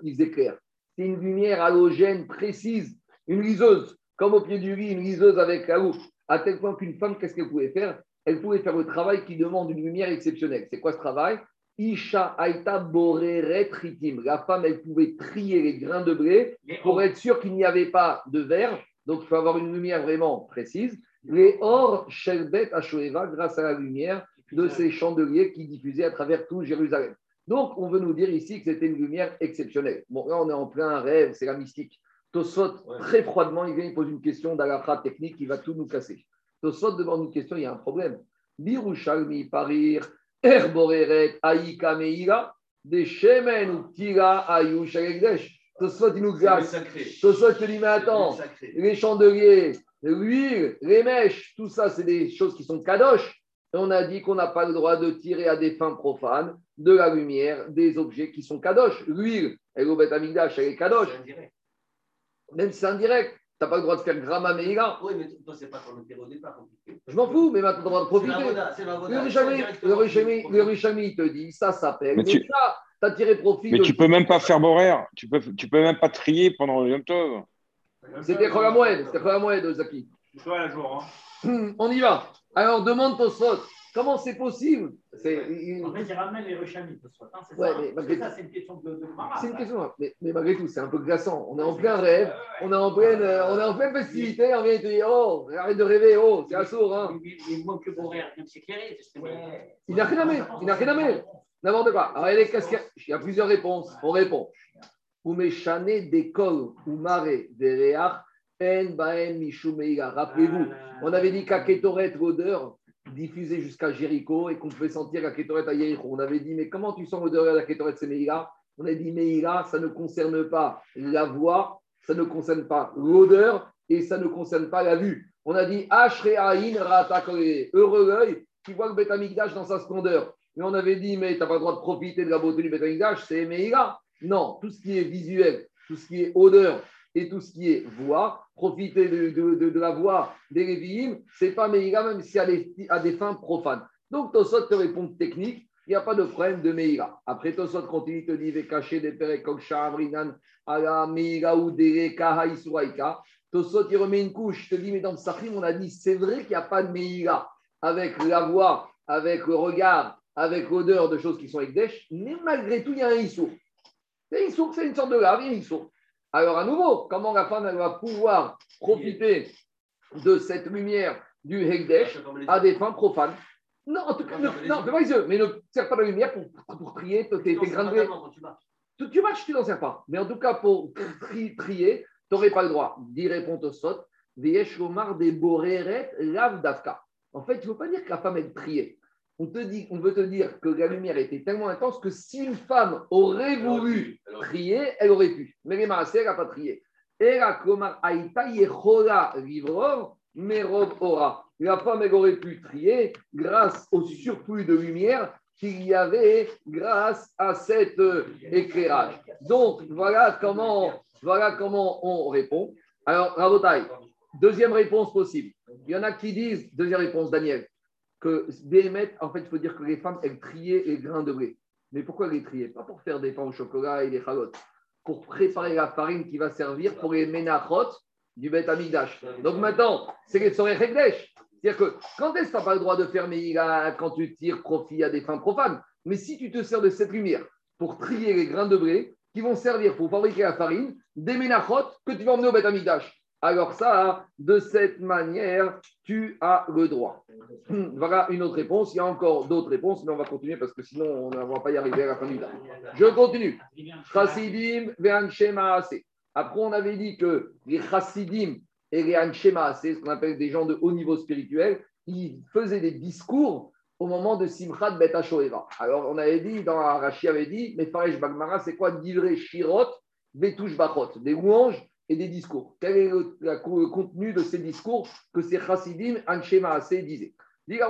c'est une lumière halogène précise, une liseuse, comme au pied du lit, une liseuse avec la loupe. À tel point qu'une femme, qu'est-ce qu'elle pouvait faire? Elle pouvait faire le travail qui demande une lumière exceptionnelle. C'est quoi ce travail? Isha Aita Boreret Ritim. La femme, elle pouvait trier les grains de blé pour être sûr qu'il n'y avait pas de verre. Donc, il faut avoir une lumière vraiment précise. Les or Shelbet Ashoeva, grâce à la lumière de ces chandeliers qui diffusaient à travers tout Jérusalem. Donc, on veut nous dire ici que c'était une lumière exceptionnelle. Bon, là, on est en plein rêve, c'est la mystique. Tosot, très froidement, il vient, il pose une question d'Alakha technique qui va tout nous casser. Tosot demande une question, il y a un problème. Birushalmi parir, erboreret, aïka meira, des shemen ou tira ayu shagegdesh. Tosot, il nous glace. Tosot, il dit, mais attends, les chandeliers, l'huile, les mèches, tout ça, c'est des choses qui sont kadosh on a dit qu'on n'a pas le droit de tirer à des fins profanes de la lumière des objets qui sont kadosh. L'huile, elle au Amigdash, elle est kadosh. Même si c'est indirect, tu n'as pas le droit de faire Grama Meïla. Oui, mais toi, c'est pas ton intérêt au départ. Je m'en fous, mais maintenant, tu as le droit de profiter. Le Richami, te dit, ça s'appelle. Mais, tu... ça, tu as tiré profit. Mais tu peux même pas faire Borer. Tu peux, tu peux même pas trier pendant le Yom Tov. C'était Cholamoued, c'était Cholamoued, Zaki. Toi, jour. Hein. On y va. Alors, demande Tosfot, comment c'est possible? C'est, En fait, il ramène les Rechamis, Tosfot. Hein, c'est ça, mais ça, c'est une question de, de C'est une question, mais, mais, malgré tout, c'est un peu glaçant. On est en plein rêve, on est en pleine, on est en pleine festivité, on vient te dire Oh, arrête de rêver, oh, c'est assourd. Hein. Il manque que Boréa vient de s'éclairer. Il n'a rien à mettre, il n'a rien à mettre. N'importe quoi. Alors, il y a plusieurs réponses. On répond. Ou méchané d'école ou marée des réards. Rappelez-vous, on avait dit qu'à Ketoret, l'odeur diffusée jusqu'à Jéricho et qu'on pouvait sentir la Ketoret à Jéricho. On avait dit, mais comment tu sens l'odeur de la Ketoret Semeila On a dit, Meila, ça ne concerne pas la voix, ça ne concerne pas l'odeur et ça ne concerne pas la vue. On a dit, heureux l'œil qui voit le Betamikdash dans sa splendeur. Mais on avait dit, mais tu n'as pas le droit de profiter de la beauté du Betamikdash, c'est Meila. Non, tout ce qui est visuel, tout ce qui est odeur et tout ce qui est voix, profiter de, la voix des Lévi'im, ce n'est pas Meïla, même si à des, à des fins profanes. Donc Tosot te répond technique, il n'y a pas de problème de Meïla. Après Tosot continue, te dit, cacher des Perekok Shavrinan, Ala Meïla ou Dere Kaha Tosot, il remet une couche, te dit, mais dans le on a dit, c'est vrai qu'il n'y a pas de Meïla avec la voix, avec le regard, avec l'odeur de choses qui sont avec Desh, mais malgré tout, il y a un Issour. C'est une sorte de lave, il y a Alors, à nouveau, comment la femme elle va pouvoir profiter de cette lumière du Hekdesh à des fins profanes? Non, en tout cas, non, fais pas les yeux, mais ne sers pas de lumière pour, pour trier tes, grains de tu, tu marches, tu n'en sers pas. Mais en tout cas, pour trier, tu n'aurais pas le droit. Dit répond au sot, Omar des Boreret Lav Dafka. En fait, il ne faut pas dire que la femme est triée on, te dit, on veut te dire que la lumière était tellement intense que si une femme aurait voulu prier, elle aurait pu. Mais les elle n'a pas prié. La femme, elle aurait pu trier grâce au surplus de lumière qu'il y avait grâce à cet euh, éclairage. Donc, voilà comment, voilà comment on répond. Alors, Rabotai, deuxième réponse possible. Il y en a qui disent, deuxième réponse, Daniel, que Béhémet, en fait, il faut dire que les femmes, elles triaient les grains de blé. Mais pourquoi les triaient? Pas pour faire des pains au chocolat et des chalotes, pour préparer la farine qui va servir pour les ménachot du Beth Amigdash. Donc maintenant, c'est les soirées. C'est-à-dire que quand est-ce que tu n'as pas le droit de faire Meïla quand tu tires profit à des fins profanes? Mais si tu te sers de cette lumière pour trier les grains de blé qui vont servir pour fabriquer la farine, des ménachot que tu vas emmener au Beth Amigdash alors ça, de cette manière, tu as le droit. Voilà une autre réponse. Il y a encore d'autres réponses, mais on va continuer parce que sinon, on ne va pas y arriver à la fin du temps. Je continue. Chassidim Après, on avait dit que les chassidim et les anshema, c'est ce qu'on appelle des gens de haut niveau spirituel, ils faisaient des discours au moment de Simchat Bet Alors, on avait dit, dans Arashi avait dit, mais Faresh Bagmara, c'est quoi Divrei Shirot, Betush Bachot, des louanges et des discours. Quel est le, contenu de ces discours que ces chassidim Anshema disaient? Il y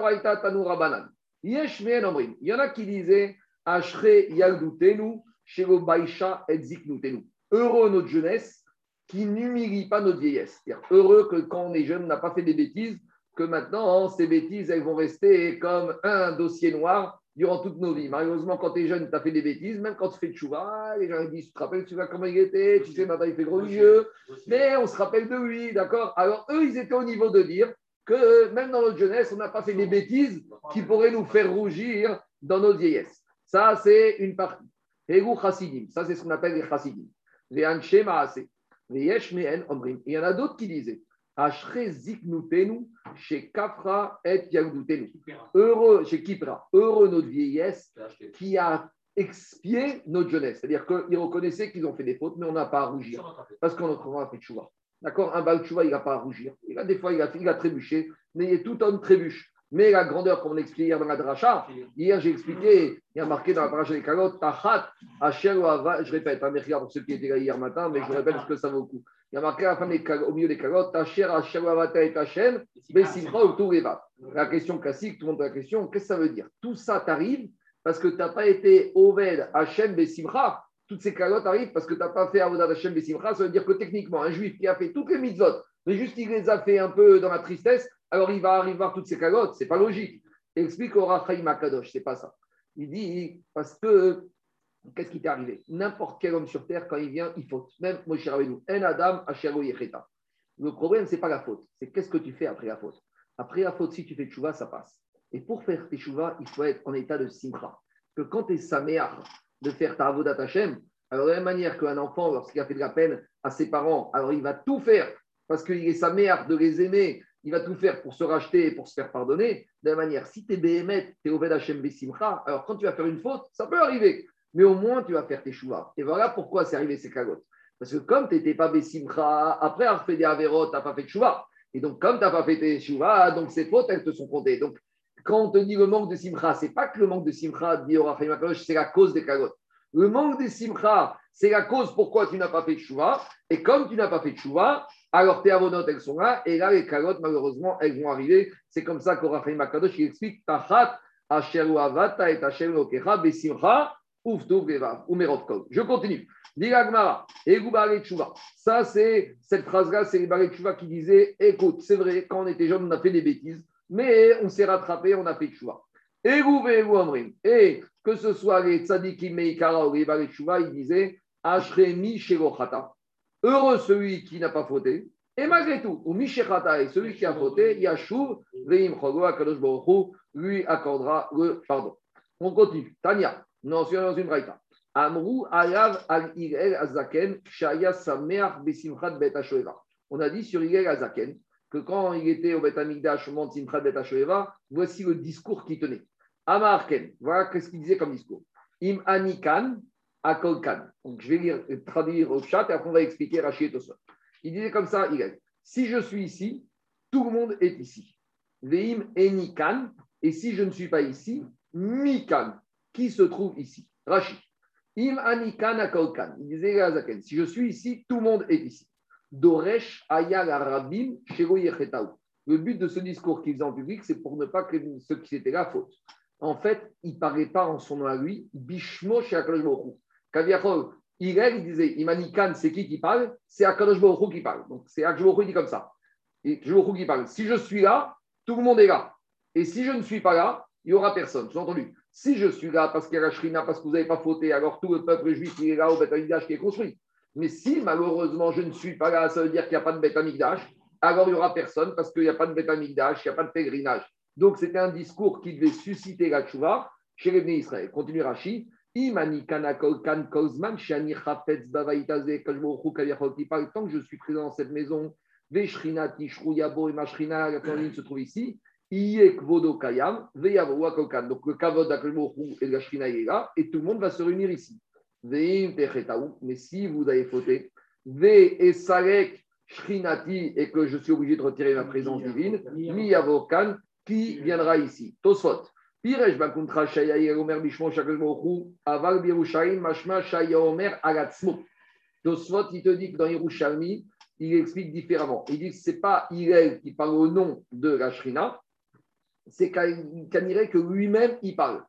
en a qui disaient Ashre Baisha. Heureux notre jeunesse qui n'humilie pas notre vieillesse. Heureux que quand on est jeune, on n'a pas fait des bêtises, que maintenant, ces bêtises, elles vont rester comme un dossier noir durant toutes nos vies. Malheureusement, quand tu es jeune, tu as fait des bêtises, même quand tu fais chouva, les gens disent Tu te rappelles, tu vois comment il était, tu sais, maintenant il fait gros yeux, mais on se rappelle de lui, d'accord? Alors, eux, ils étaient au niveau de dire que même dans notre jeunesse, on n'a pas fait des bêtises qui pourraient nous faire rougir dans notre vieillesse. Ça, c'est une partie. chassidim, ça, c'est ce qu'on appelle les chassidim. Les anche les yesh omrim. Il y en a d'autres qui disaient chez Kafra et Heureux, chez Kipra, heureux notre vieillesse qui a expié notre jeunesse. C'est-à-dire qu'ils reconnaissaient qu'ils ont fait des fautes, mais on n'a pas à rougir. Parce qu'on a fait chouva. D'accord? Un bal chouva, il n'a pas à rougir. Il a, des fois, il a, il a trébuché, mais il est tout homme trébuche. Mais la grandeur, comme on expliqué hier dans la dracha, hier j'ai expliqué, il y a marqué dans la dracha des calottes, Tachat, je répète, un hein, pour ceux qui étaient là hier matin, mais je répète parce que ça vaut le coup. Il y a marqué à la des, au milieu des calottes, Tacher, Asheruavata et Tachem, Bessimcha ou Toureva. La question classique, tout le monde a la question, qu'est-ce que ça veut dire? Tout ça t'arrive parce que tu n'as pas été Oved, Hachem, Bessimcha. Toutes ces calottes arrivent parce que tu n'as pas fait Avodat Hachem, Bessimcha. Ça veut dire que techniquement, un juif qui a fait toutes les mitzvot, mais juste il les a fait un peu dans la tristesse, alors il va arriver voir toutes ces calottes. C'est pas logique. Explique au Rachaim Akadosh, c'est pas ça. Il dit, parce que Qu'est-ce qui t'est arrivé? N'importe quel homme sur terre, quand il vient, il faute. Même Moshe Rabbeinu. En Adam, Yecheta. Le problème, ce n'est pas la faute. C'est qu'est-ce que tu fais après la faute? Après la faute, si tu fais chouva, ça passe. Et pour faire tes chouva, il faut être en état de simcha. Que quand tu es saméar de faire ta avodat Hashem, alors de la même manière qu'un enfant, lorsqu'il a fait de la peine à ses parents, alors il va tout faire parce qu'il est saméar de les aimer, il va tout faire pour se racheter et pour se faire pardonner. De la même manière, si tu es Béhémet, tu es Oved Hashem Besimcha, alors quand tu vas faire une faute, ça peut arriver mais au moins tu vas faire tes. Et voilà pourquoi c'est arrivé ces cagottes. Parce que comme tu n'étais pas Bessimcha, après avoir fait des tu n'as pas fait de Chouva. Et donc, comme tu n'as pas fait des Chouva, donc ces fautes, elles te sont comptées. Donc, quand on te dit le manque de Simcha, ce n'est pas que le manque de Simcha, dit c'est la cause des carottes. Le manque de Simcha, c'est la cause pourquoi tu n'as pas fait de Chouva. Et comme tu n'as pas fait de Chouva, alors tes avonotes, elles sont là. Et là, les carottes, malheureusement, elles vont arriver. C'est comme ça qu'Orachaim Makadosh il explique Tachat, Asher Avata et Asher Lokecha, Besimcha, Uftuv Levav, Umerot Kol. Je continue. Diragmara. Ça, c'est cette phrase-là, c'est les Chouva qui disait Écoute, c'est vrai, quand on était jeune, on a fait des bêtises, mais on s'est rattrapé, on a fait Chouva. Et que ce soit les tzadikim meikara ou les Balei Chouva, ils disaient Ashremi Sherochata. Heureux celui qui n'a pas fauté. Et malgré tout, ou Mishechata, et celui qui a fauté, Yashuv, Veim Chogo, Akadosh Baruch lui accordera le pardon. On continue. Tania, non, c'est dans une braïta. Amrou alav al irel azaken shaya sameach besimchat bet On a dit sur irel azaken que quand il était au bet amigdash au simchat bet voici le discours qui tenait. Amarken, voilà ce qu'il disait comme discours. Im anikan akolkan. Donc je vais lire, traduire au chat et après on va expliquer Rachid et Il disait comme ça, irel. Si je suis ici, tout le monde est ici. Veim enikan, et si je ne suis pas ici, mikan, qui se trouve ici? Rachid. Im anikan. Il disait si je suis ici, tout le monde est ici. Doresh ayal arabim Le but de ce discours qu'il faisait en public, c'est pour ne pas que ceux qui étaient là faute. En fait, il ne parlait pas en son nom à lui, Bishmo chez Akadosh il disait, Imanikan, c'est qui qui parle? C'est Akadosh qui parle. Donc c'est Akadosh qui dit comme ça. Et Baruch qui parle. Si je suis là, tout le monde est là. Et si je ne suis pas là, il n'y aura personne. As entendu Si je suis là parce qu'il y a la Shrina, parce que vous n'avez pas fauté, alors tout le peuple juif il est là au Beth qui est construit. Mais si malheureusement je ne suis pas là, ça veut dire qu'il n'y a pas de Beth alors il n'y aura personne parce qu'il n'y a pas de Beth il n'y a pas de pèlerinage. Donc c'était un discours qui devait susciter la tchouva chez les Bnei Israël. Continue Rashi. Imani kan kozman qui tant que je suis présent dans cette maison, veshrina tishruyabo et mashrina, la se trouve ici. Donc le kavod et la shrina est là, et tout le monde va se réunir ici. Mais si vous avez fauté, ve et shrinati, et que je suis obligé de retirer ma présence divine, mi avokan, qui viendra ici Tosfot. Pirej bakuntra shaya omer bishmo shakal aval birushaim mashma shaya omer agatzmo. Tosfot, il te dit que dans Yerushalmi, il explique différemment. Il dit que ce n'est pas Irel qui parle au nom de la Shrina, c'est Kanire que lui-même il parle.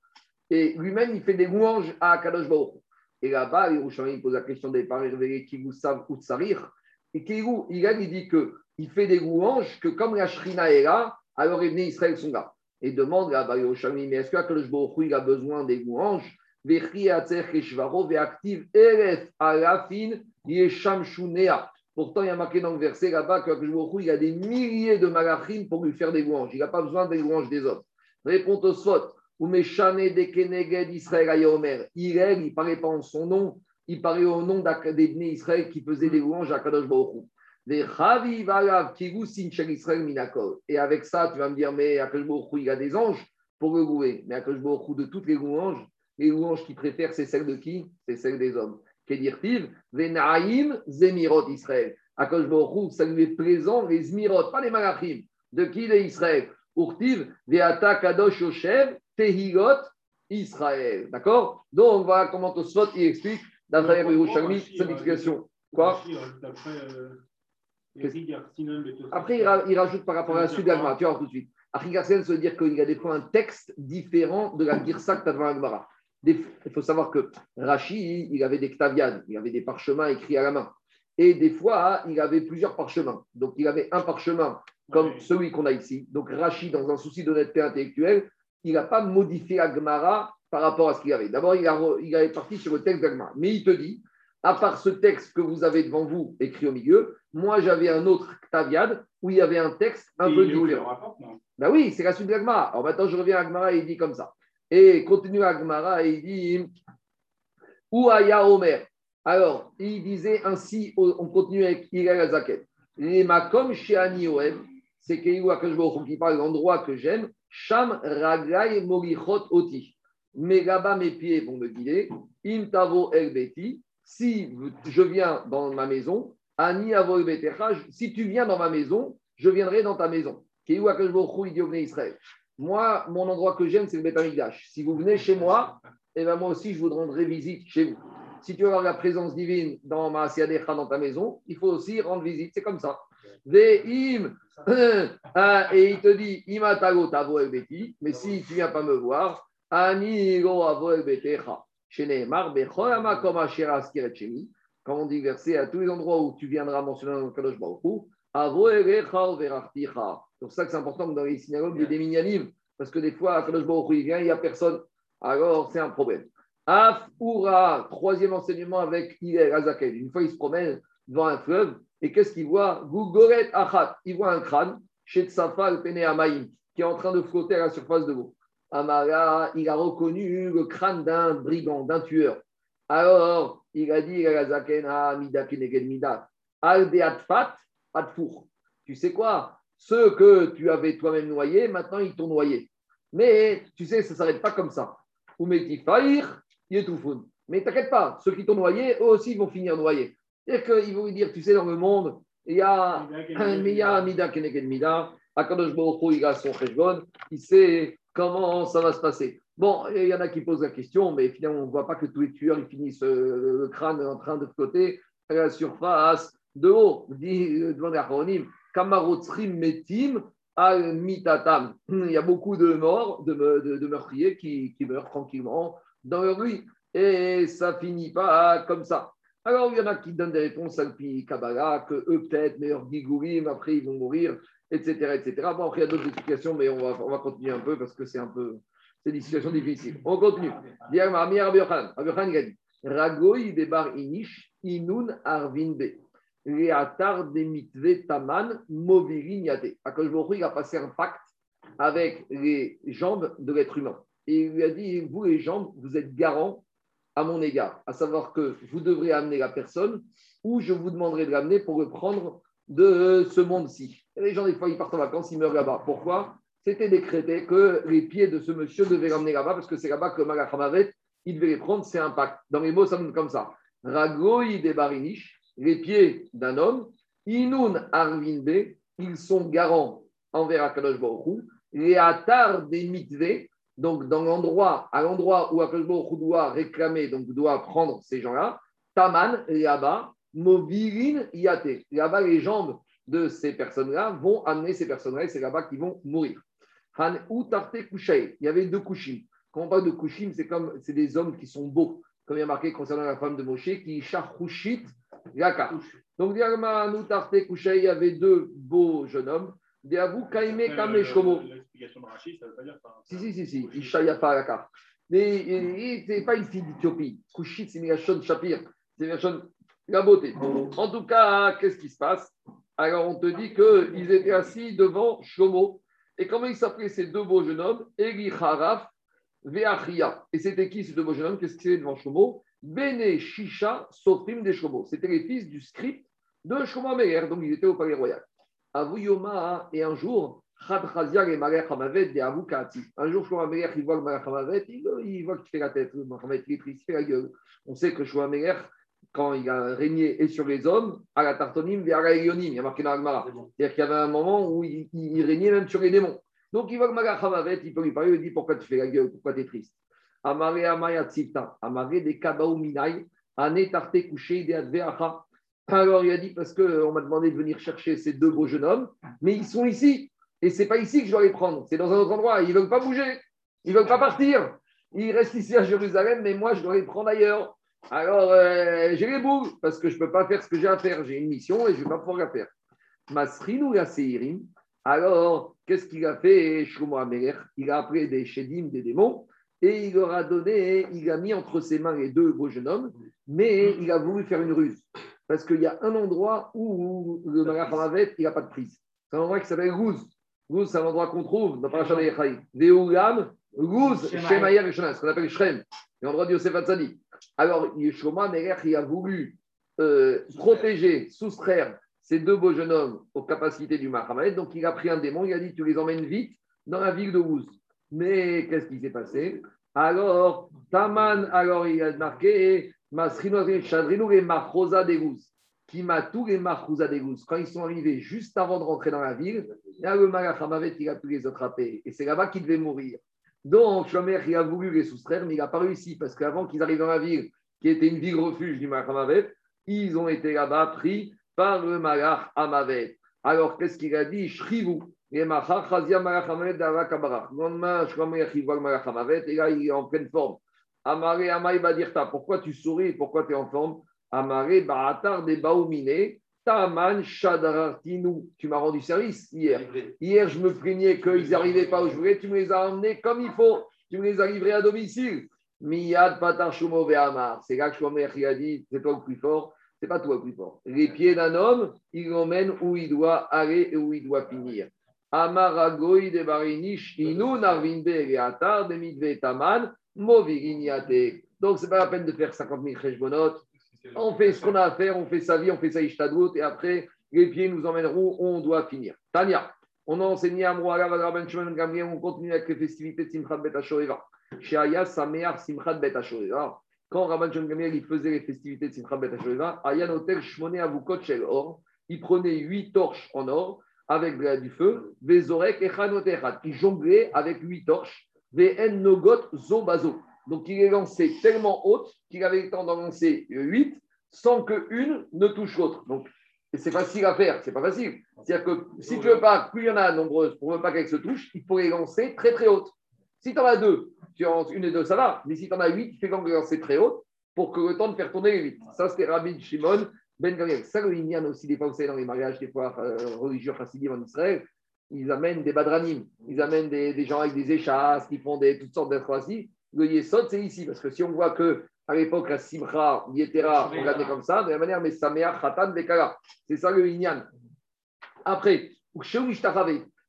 Et lui-même, il fait des louanges à Kadosh Baruch. Et là-bas, Yerushalmi pose la question des parents qui vous savent ou tsarir. Et Kirou, il dit qu'il fait des louanges que comme la Shrina est là, alors les Bnei Israël sont là. Et demande à Bayoshami, mais est-ce que Akadosh Baruch il a besoin des louanges? Pourtant, il y a marqué dans le verset là-bas que il a des milliers de malachim pour lui faire des louanges. Il n'a pas besoin des louanges des autres. Réponds au Sot. Ou de Keneged Israël Ayomer. Il ne parlait pas en son nom, il parlait au nom des Israël qui faisaient des louanges à Kadosh et avec ça, tu vas me dire, mais Akashbourou, il a des anges pour le louer. Mais Akashbourou, de toutes les louanges, les louanges qu'il préfère, c'est celles de qui? C'est celles des hommes. Kedirtiv, Venaïm, Zemirot Israël. Akashbourou, ça lui est plaisant, les Zmirot, pas les Malachim. De qui les Israël? Urtiv, Veata Kadosh Yoshev, Tehilot, Israël. D'accord? Donc voilà comment Tosfot il explique, d'après Yerushalmi, cette explication. Quoi? après, il, rajoute par rapport à la suite d'Agmara. Tu vois tout de suite. Achigarsen, ça veut dire qu'il y a des fois un texte différent de la Girsa que tu as devant Agmara. Il faut savoir que Rashi, il avait des ktaviades, il avait des parchemins écrits à la main. Et des fois, il avait plusieurs parchemins. Donc, il avait un parchemin comme celui qu'on a ici. Donc, Rashi, dans un souci d'honnêteté intellectuelle, il n'a pas modifié Agmara par rapport à ce qu'il avait. D'abord, il, il avait parti sur le texte d'Agmara. Mais il te dit, à part ce texte que vous avez devant vous écrit au milieu, moi j'avais un autre Taviad où il y avait un texte un peu différent. Ben oui, c'est la suite de l'Agmara. Alors maintenant je reviens à Agmara et il dit comme ça. Et continue Agmara et il dit Ouaya Omer. Alors, il disait ainsi, on continue avec Irel Azaken. Les makom sheani c'est qui parle l'endroit que j'aime. Sham raglai morichot oti. Mais là-bas, mes pieds vont me guider. Im tavo el beti si je viens dans ma maison, Ani si tu viens dans ma maison, je viendrai dans ta maison. Israël. Moi, mon endroit que j'aime, c'est le Beth Si vous venez chez moi, eh ben moi aussi, je vous rendrai visite chez vous. Si tu veux avoir la présence divine dans ma dans ta maison, il faut aussi rendre visite. C'est comme ça. Ah, et il te dit, mais si tu viens pas me voir, quand on dit verset, à tous les endroits où tu viendras mentionner dans le Kadosh Baruch c'est pour ça que c'est important que dans les synagogues, il y ait des minyanim, parce que des fois, Kadosh Baruch il vient, il n'y a personne. Alors, c'est un problème. Afura, troisième enseignement avec Hillel Azakel. Une fois, il se promène devant un fleuve, et qu'est-ce qu'il voit? Gugoret Achat. Il voit un crâne, chez Tsafal Pene Amaïm, qui est en train de flotter à la surface de l'eau. Amara, il a reconnu le crâne d'un brigand, d'un tueur. Alors, il a dit Azaken, ah, Mida Keneged Mida, Atfour. Tu sais quoi? Ceux que tu avais toi-même noyés, maintenant ils t'ont noyé. Mais tu sais, ça ne s'arrête pas comme ça. Mais t'inquiète pas, ceux qui t'ont noyé, eux aussi vont finir noyés. C'est-à-dire qu'ils vont lui dire, tu sais, dans le monde, il y a Mida, Keneged Mida, Akadosh Baruch il a son il sait comment ça va se passer. Bon, il y en a qui posent la question, mais finalement, on ne voit pas que tous les tueurs ils finissent euh, le crâne en train de flotter à la surface de haut. Dit euh, devant les Kamarotrim Metim al Mitatam. Il y a beaucoup de morts, de, meurtriers qui, meurent tranquillement dans leur nuit. Et ça finit pas comme ça. Alors, il y en a qui donnent des réponses à Kabbalah, que eux, peut-être, mais leur gigourim, après, ils vont mourir, etc. etc. Bon, après, il y a d'autres explications, mais on va, on va continuer un peu parce que c'est un peu. C'est des situations difficiles. On continue. il a dit debar inish inun arvin. Réatar de taman movirin il a passé un pacte avec les jambes de l'être humain. Et il lui a dit Vous, les jambes, vous êtes garants à mon égard, à savoir que vous devrez amener la personne ou je vous demanderai de l'amener pour le prendre de ce monde-ci. Les gens, des fois, ils partent en vacances, ils meurent là-bas. Pourquoi? C'était décrété que les pieds de ce monsieur devaient l'emmener là-bas parce que c'est là-bas que Malachamavet, il devait les prendre, c'est un pacte. Dans les mots, ça donne comme ça. Ragoï des bariniches, les pieds d'un homme, Inun Arvinbe, ils sont garants envers Akadosh Baruch les Atar des mitve, donc dans l'endroit, à l'endroit où Akadosh Baruch doit réclamer, donc doit prendre ces gens-là, Taman, là-bas, Movirin Yate. Là-bas, les jambes de ces personnes-là vont amener ces personnes-là et c'est là-bas qu'ils vont mourir. Han Utarte Il y avait deux Kushim. Quand on parle de Kushim, c'est comme c'est des hommes qui sont beaux. Comme il y a marqué concernant la femme de Moshe, qui Shachushit Yaka. Donc, il y avait deux beaux jeunes hommes. Diabou Kaime Kame Shomo. L'explication de Rachid, ça veut pas dire ça. Si, si, si, si. Isha Yafa Yaka. Mais ce n'est pas une fille d'Éthiopie. Kushit, c'est Migashon Shapir. C'est Migashon la beauté. En tout cas, qu'est-ce qui se passe? Alors, on te dit qu'ils étaient assis devant Shomo. Et comment ils s'appelaient ces deux beaux jeunes hommes? Eli Haraf, Veachia. Et c'était qui ces deux beaux jeunes hommes Qu'est-ce qu'ils étaient devant Shomo Bene Shisha Sofrim des Shomo. C'était les fils du script de Shomo Meir. Donc, ils étaient au palais royal. Avuyoma, et un jour, et un jour, Shlomo Meir, il voit le Malach Hamavet, il, voit qu'il fait la tête. Le Malach il est triste, il fait la gueule. On sait que Shlomo Meir, quand il a régné et sur les hommes, à la tartonim et à la il y a marqué dans Agmara. C'est-à-dire qu'il y avait un moment où il, régnait même sur les démons. Donc il que Magachamavet, il peut lui parler, il dit Pourquoi tu fais la gueule Pourquoi tu es triste? Amare Amaya Tzipta, Amare de Kabaou Minai, Ane Tarte Couché Adveacha. Alors il a dit Parce qu'on m'a demandé de venir chercher ces deux beaux jeunes hommes, mais ils sont ici. Et ce n'est pas ici que je dois les prendre, c'est dans un autre endroit. Ils ne veulent pas bouger, ils ne veulent pas partir. Ils restent ici à Jérusalem, mais moi je dois les prendre ailleurs. Alors, euh, j'ai les boules parce que je ne peux pas faire ce que j'ai à faire. J'ai une mission et je ne vais pas pouvoir la faire. Masrinou la Seirim. Alors, qu'est-ce qu'il a fait Shlomo Améler Il a appelé des Shedim, des démons, et il leur a donné, il a mis entre ses mains les deux beaux jeunes hommes, mais il a voulu faire une ruse. Parce qu'il y a un endroit où le Malach il n'a pas de prise. C'est un endroit qui s'appelle Gouz. Gouz, c'est un endroit qu'on trouve dans Parashat Yechaï. Veoulam, Gouz, Shemayer et ce qu'on appelle Shrem. L'endroit de Yosef Hatzadi. Alors, Yeshua il a voulu euh, protéger, soustraire ces deux beaux jeunes hommes aux capacités du Mahamed. Donc, il a pris un démon, il a dit Tu les emmènes vite dans la ville de Ouz. Mais qu'est-ce qui s'est passé? Alors, Taman, alors il a marqué qui m'a tous les Quand ils sont arrivés juste avant de rentrer dans la ville, là, le Malachamavet, il a pu les attraper. Et c'est là-bas qu'ils devaient mourir. Donc, Shomer, il a voulu les soustraire, mais il n'a pas réussi parce qu'avant qu'ils arrivent dans la ville, qui était une ville refuge du Malachamavet, ils ont été là-bas pris par le Malach Amavet. Alors, qu'est-ce qu'il a dit? Shrivou. Et Malach là, il est en pleine forme. Amaré Amaï Badirta. Pourquoi tu souris Pourquoi tu es en forme? Amaré Baratar de Baoumine. Taman Shadarartinu. Tu m'as rendu service hier. Hier, je me plaignais qu'ils n'arrivaient pas où je voulais. Tu me les as emmenés comme il faut. Tu me les as livrés à domicile. Miyad Patar Shumo Amar. C'est là que Shlomer a dit c'est toi le plus fort. C'est pas toi plus fort. Les pieds d'un homme, il l'emmène où il doit aller et où il doit finir. Amaragoy de Barinish, Inu Narvinde et Atar de Midve Taman. Donc, ce n'est pas la peine de faire 50 000 cheshbonot. On fait ce qu'on a à faire, on fait sa vie, on fait sa ishtadout, et après, les pieds nous emmèneront où on doit finir. Tania, on a enseigné à Mouala, Rabban Shimon Gamliel, on continue avec les festivités de Simchat Bet. Chez Aya, Sameach Simchat Bet. Quand Rabban Shimon Gamliel il faisait les festivités de Simchat Bet HaShoeva, Aya Notel Shmoné Avukot Shel Or, il prenait huit torches en or avec du feu, Vezorek et Chanotechat. Il jonglait avec huit torches VN Nogot Zobazo. Donc il est lancé tellement haute qu'il avait le temps d'en lancer 8 sans qu'une ne touche l'autre. Donc c'est facile à faire, c'est pas facile. C'est-à-dire que si tu veux pas, plus il y en a nombreuses, pour ne pas qu'elles se touchent, il faut les lancer très très hautes. Si tu en as deux, tu en une et deux, ça va. Mais si tu en as huit, il faut les lancer très hautes pour que le temps de faire tourner les huit. Ça, c'était Rabbi Shimon Ben Gamliel. Ça, le Indian aussi, des fois, vous savez, dans les mariages, des fois, euh, religieux chassidim en Israël, ils amènent des badranim, ils amènent des, gens avec des échasses, qui font des, toutes sortes d'acrobaties. Le yesod, c'est ici, parce que si on voit que à l'époque, la simcha, yetera, on regardait comme ça, de la manière, mais samea, khatan, bekara. C'est ça le inyan. Après,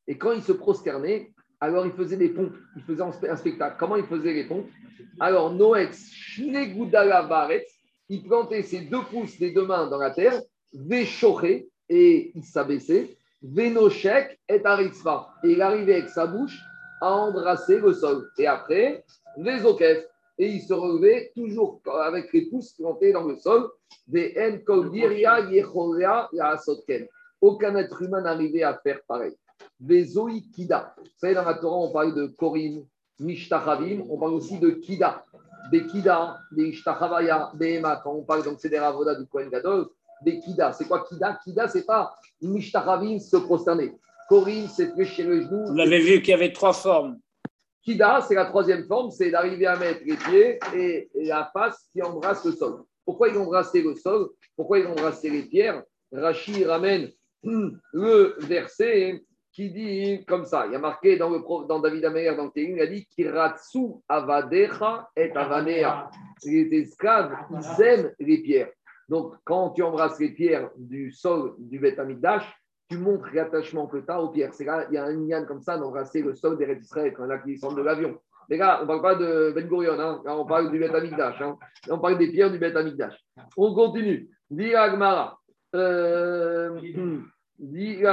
et quand il se prosternait, alors il faisait des pompes, il faisait un spectacle. Comment il faisait les pompes? Alors, Noex, Baretz, il plantait ses deux pouces des deux mains dans la terre, véchoché, et il s'abaissait, Venoshek et Aritzva. Et il arrivait avec sa bouche à embrasser le sol. Et après, Vezokef. Et il se relevait toujours avec les pouces plantés dans le sol. Aucun être humain n'arrivait à faire pareil. Vezoi Kida. Vous savez, dans la Torah, on parle de Korim, Mishtachavim, on parle aussi de Kida. Des Kida, des Ishtachavaya, des Ema. Quand on parle donc c'est des Ravoda du Kohen Gadol, des Kida. C'est quoi Kida? Kida, c'est pas Mishtachavim se prosterner. Corinne, c'est fléchir le genou. Vous avez vu qu'il y avait trois formes. Kida, c'est la troisième forme, c'est d'arriver à mettre les pieds et la face qui embrasse le sol. Pourquoi ils embrassaient le sol? Pourquoi ils embrassaient les pierres? Rachid ramène le verset qui dit comme ça. Il y a marqué dans, le, dans David Amer, dans le il a dit Kiratsu avadecha et avanea. Les esclaves, ils aiment les pierres. Donc, quand tu embrasses les pierres du sol du Beth tu montres l'attachement que tu as aux pierres. C'est là, il y a un lignan comme ça d'embrasser le sol des Israël quand on a qui descendent de l'avion. Les gars, on ne parle pas de Ben Gurion, hein. on parle du Beth hein. on parle des pierres du Beth On continue. Dit Agmara. Euh, Une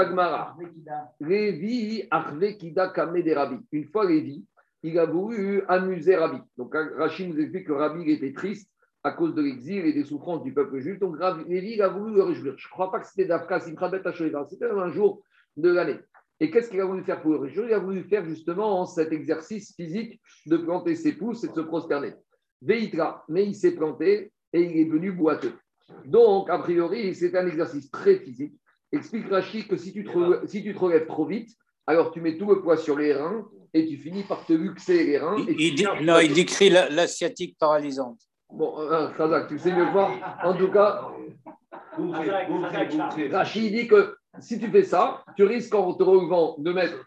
fois Lévi, il a voulu amuser Rabbi. Donc Rachid nous explique que Rabbi était triste à cause de l'exil et des souffrances du peuple juif. Donc Lévi a voulu le réjouir. Je ne crois pas que c'était d'Afka Simchabet c'était un jour de l'année. Et qu'est-ce qu'il a voulu faire pour le réjouir? Il a voulu faire justement cet exercice physique de planter ses pouces et de se prosterner. Veitra, mais il s'est planté et il est venu boiteux. Donc, a priori, c'est un exercice très physique. Explique Rachid que si tu, te si tu te relèves trop vite, alors tu mets tout le poids sur les reins et tu finis par te luxer les reins. il, non, il décrit l'asiatique paralysante. Bon, euh, tu sais mieux voir. En tout cas, Rachid dit que si tu fais ça, tu risques en te relevant de mettre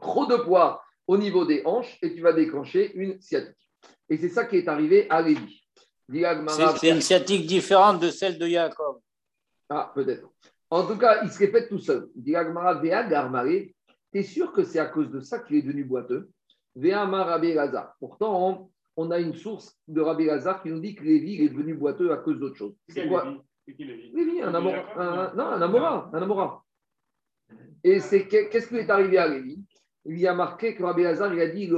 trop de poids au niveau des hanches et tu vas déclencher une sciatique. Et c'est ça qui est arrivé à Lévi. C'est une sciatique différente de celle de Jacob. Ah, peut-être. En tout cas, il se répète tout seul. tu es sûr que c'est à cause de ça qu'il est devenu boiteux? Pourtant, on a une source de Rabbi Lazar qui nous dit que Lévi est devenu boiteux à cause d'autre chose. C'est quoi Lévi, un Amora. Un, non, un Amora. Un Amora. Et c'est qu'est-ce qui est arrivé à Lévi? Il y a marqué que Rabbi Lazar il a dit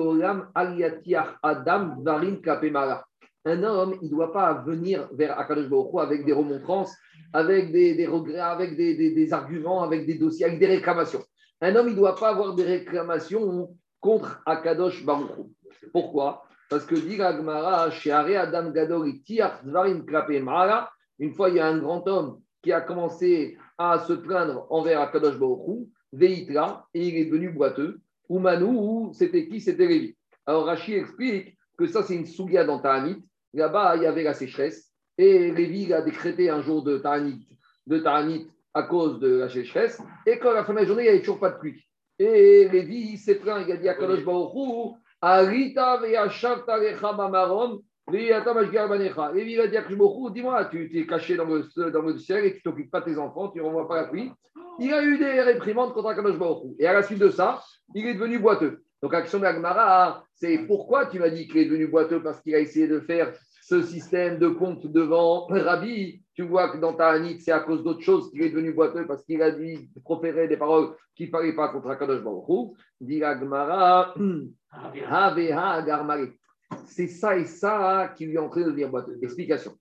Adam Varim Kapemara. Un homme, il ne doit pas venir vers Akadosh Baruch avec des remontrances, avec des, regrets, avec des, arguments, avec des dossiers, avec des réclamations. Un homme, il ne doit pas avoir des réclamations contre Akadosh Baruch Pourquoi? Parce que dit Agmara, Adam une fois, il y a un grand homme qui a commencé à se plaindre envers Akadosh Baruch Veitra, et il est devenu boiteux. Ou Manu, c'était qui? C'était Lévi. Alors Rachid explique que ça, c'est une souga dans. Là-bas, il y avait la sécheresse. Et Lévi a décrété un jour de Ta'anit, de à cause de la sécheresse. Et quand la fin de la journée, il n'y avait toujours pas de pluie. Et Lévi s'est plaint, il a dit à Kadosh Baruch Arita ve'ashavta lecha mamaron Lévi va dire dis-moi, tu es caché dans le, dans le ciel et tu t'occupes pas de tes enfants, tu ne renvoies pas la pluie. Il a eu des réprimandes contre Baruch Et à la suite de ça, il est devenu boiteux. Donc, action d'Agmara, c'est pourquoi tu m'as dit qu'il est devenu boiteux Parce qu'il a essayé de faire ce système de compte devant Rabbi. Tu vois que dans ta Anit, c'est à cause d'autre chose qu'il est devenu boiteux parce qu'il a dit, proférer des paroles qu'il ne fallait pas contre Akadosh Baruch Dit Agmara, c'est ça et ça qui lui est en train de devenir boiteux. Explication.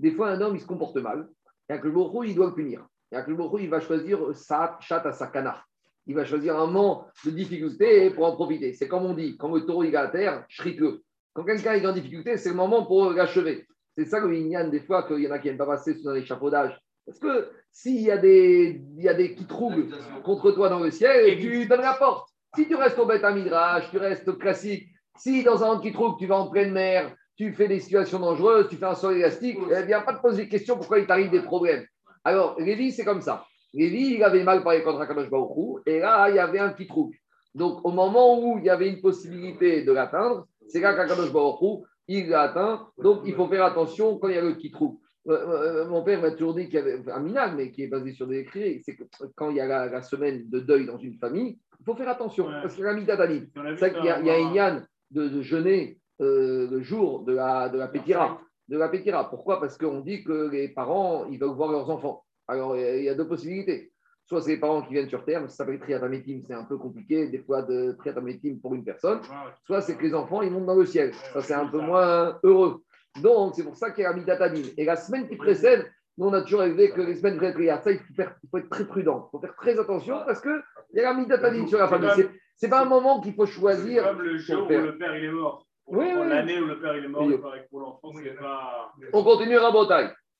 Des fois, un homme, il se comporte mal. Et avec le il doit le punir. Et avec le il va choisir sa chat à sa canard. Il va choisir un moment de difficulté pour en profiter. C'est comme on dit, quand le taureau il est à terre, shrite-le. Quand quelqu'un est en difficulté, c'est le moment pour l'achever. C'est ça que Ignan, des fois, qu'il y en a qui n'aiment pas passer sous un échafaudage. Parce que s'il y a des, il y a des qui troublent contre toi dans le ciel, et tu donnes la porte. Si tu restes au bête à midrash, tu restes classique, si dans un qui trouve, tu vas en pleine mer, tu fais des situations dangereuses, tu fais un sol élastique, eh bien, pas de poser des questions pourquoi il t'arrive des problèmes. Alors, Lévi, c'est comme ça. Lévi, il avait mal parlé contre Akadosh Baruchou, et là, il y avait un petit trou. Donc, au moment où il y avait une possibilité de l'atteindre, c'est là qu'Akadosh Baruchou, il l'a atteint. Donc, il faut faire attention quand il y a le petit trou. Euh, euh, mon père m'a toujours dit qu'il y avait un minag, mais qui est basé sur des écrits, c'est que quand il y a la, semaine de deuil dans une famille, il faut faire attention, parce qu'il y a la C'est vrai qu'il y a, il y a une yann de, jeûner euh, le jour de la, de la pétira. De la pétira. Pourquoi? Parce qu'on dit que les parents, ils veulent voir leurs enfants. Alors, il y a deux possibilités. Soit c'est les parents qui viennent sur Terre, ça s'appelle triatamétime, c'est un peu compliqué, des fois de triatamétime pour une personne. Soit c'est que les enfants, ils montent dans le ciel. Ça, c'est un peu moins heureux. Donc, c'est pour ça qu'il y a Amidatamim. Et la semaine qui précède, nous, on a toujours élevé que les semaines précédentes, ça, il faut, faire, il faut, être très prudent. Il faut faire très attention parce qu'il y a la sur la famille. C'est pas un moment qu'il faut choisir. Comme le jour où le père il est mort. Oui, oui. L'année où le père il est mort, pour l'enfant, c'est pas. On continue à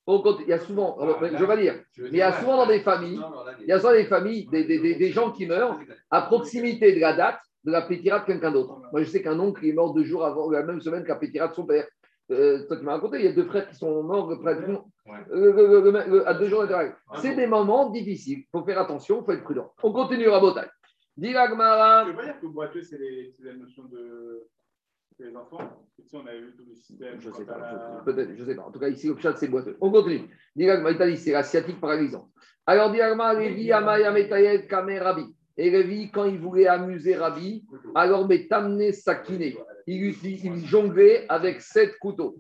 Il y a souvent, je vais dire, il y a souvent dans des familles, il y a souvent des familles, des, des, des gens qui meurent à proximité de la date de la pétira de quelqu'un d'autre. Moi, je sais qu'un oncle est mort deux jours avant, la même semaine qu'à pétira de son père. Euh, toi, tu m'as raconté, il y a deux frères qui sont morts pratiquement à deux jours d'intervalle. C'est des moments difficiles. Il faut faire attention, il faut être prudent. On continue à Botaï. Dis. Je ne veux pas dire que boiteux, c'est la notion de. Les enfants, on tout le système. Je sais pas, peut-être, je ne sais pas. En tout cas, ici, au chat, c'est boiteux. On continue. C'est la sciatique paralysante. Alors, Diragma, Lévi, Amaya, Metayet, Kamer, Rabbi. Et Lévi, quand il voulait amuser Rabbi, alors, mais t'amener Sakine. Il, il jonglait avec sept couteaux.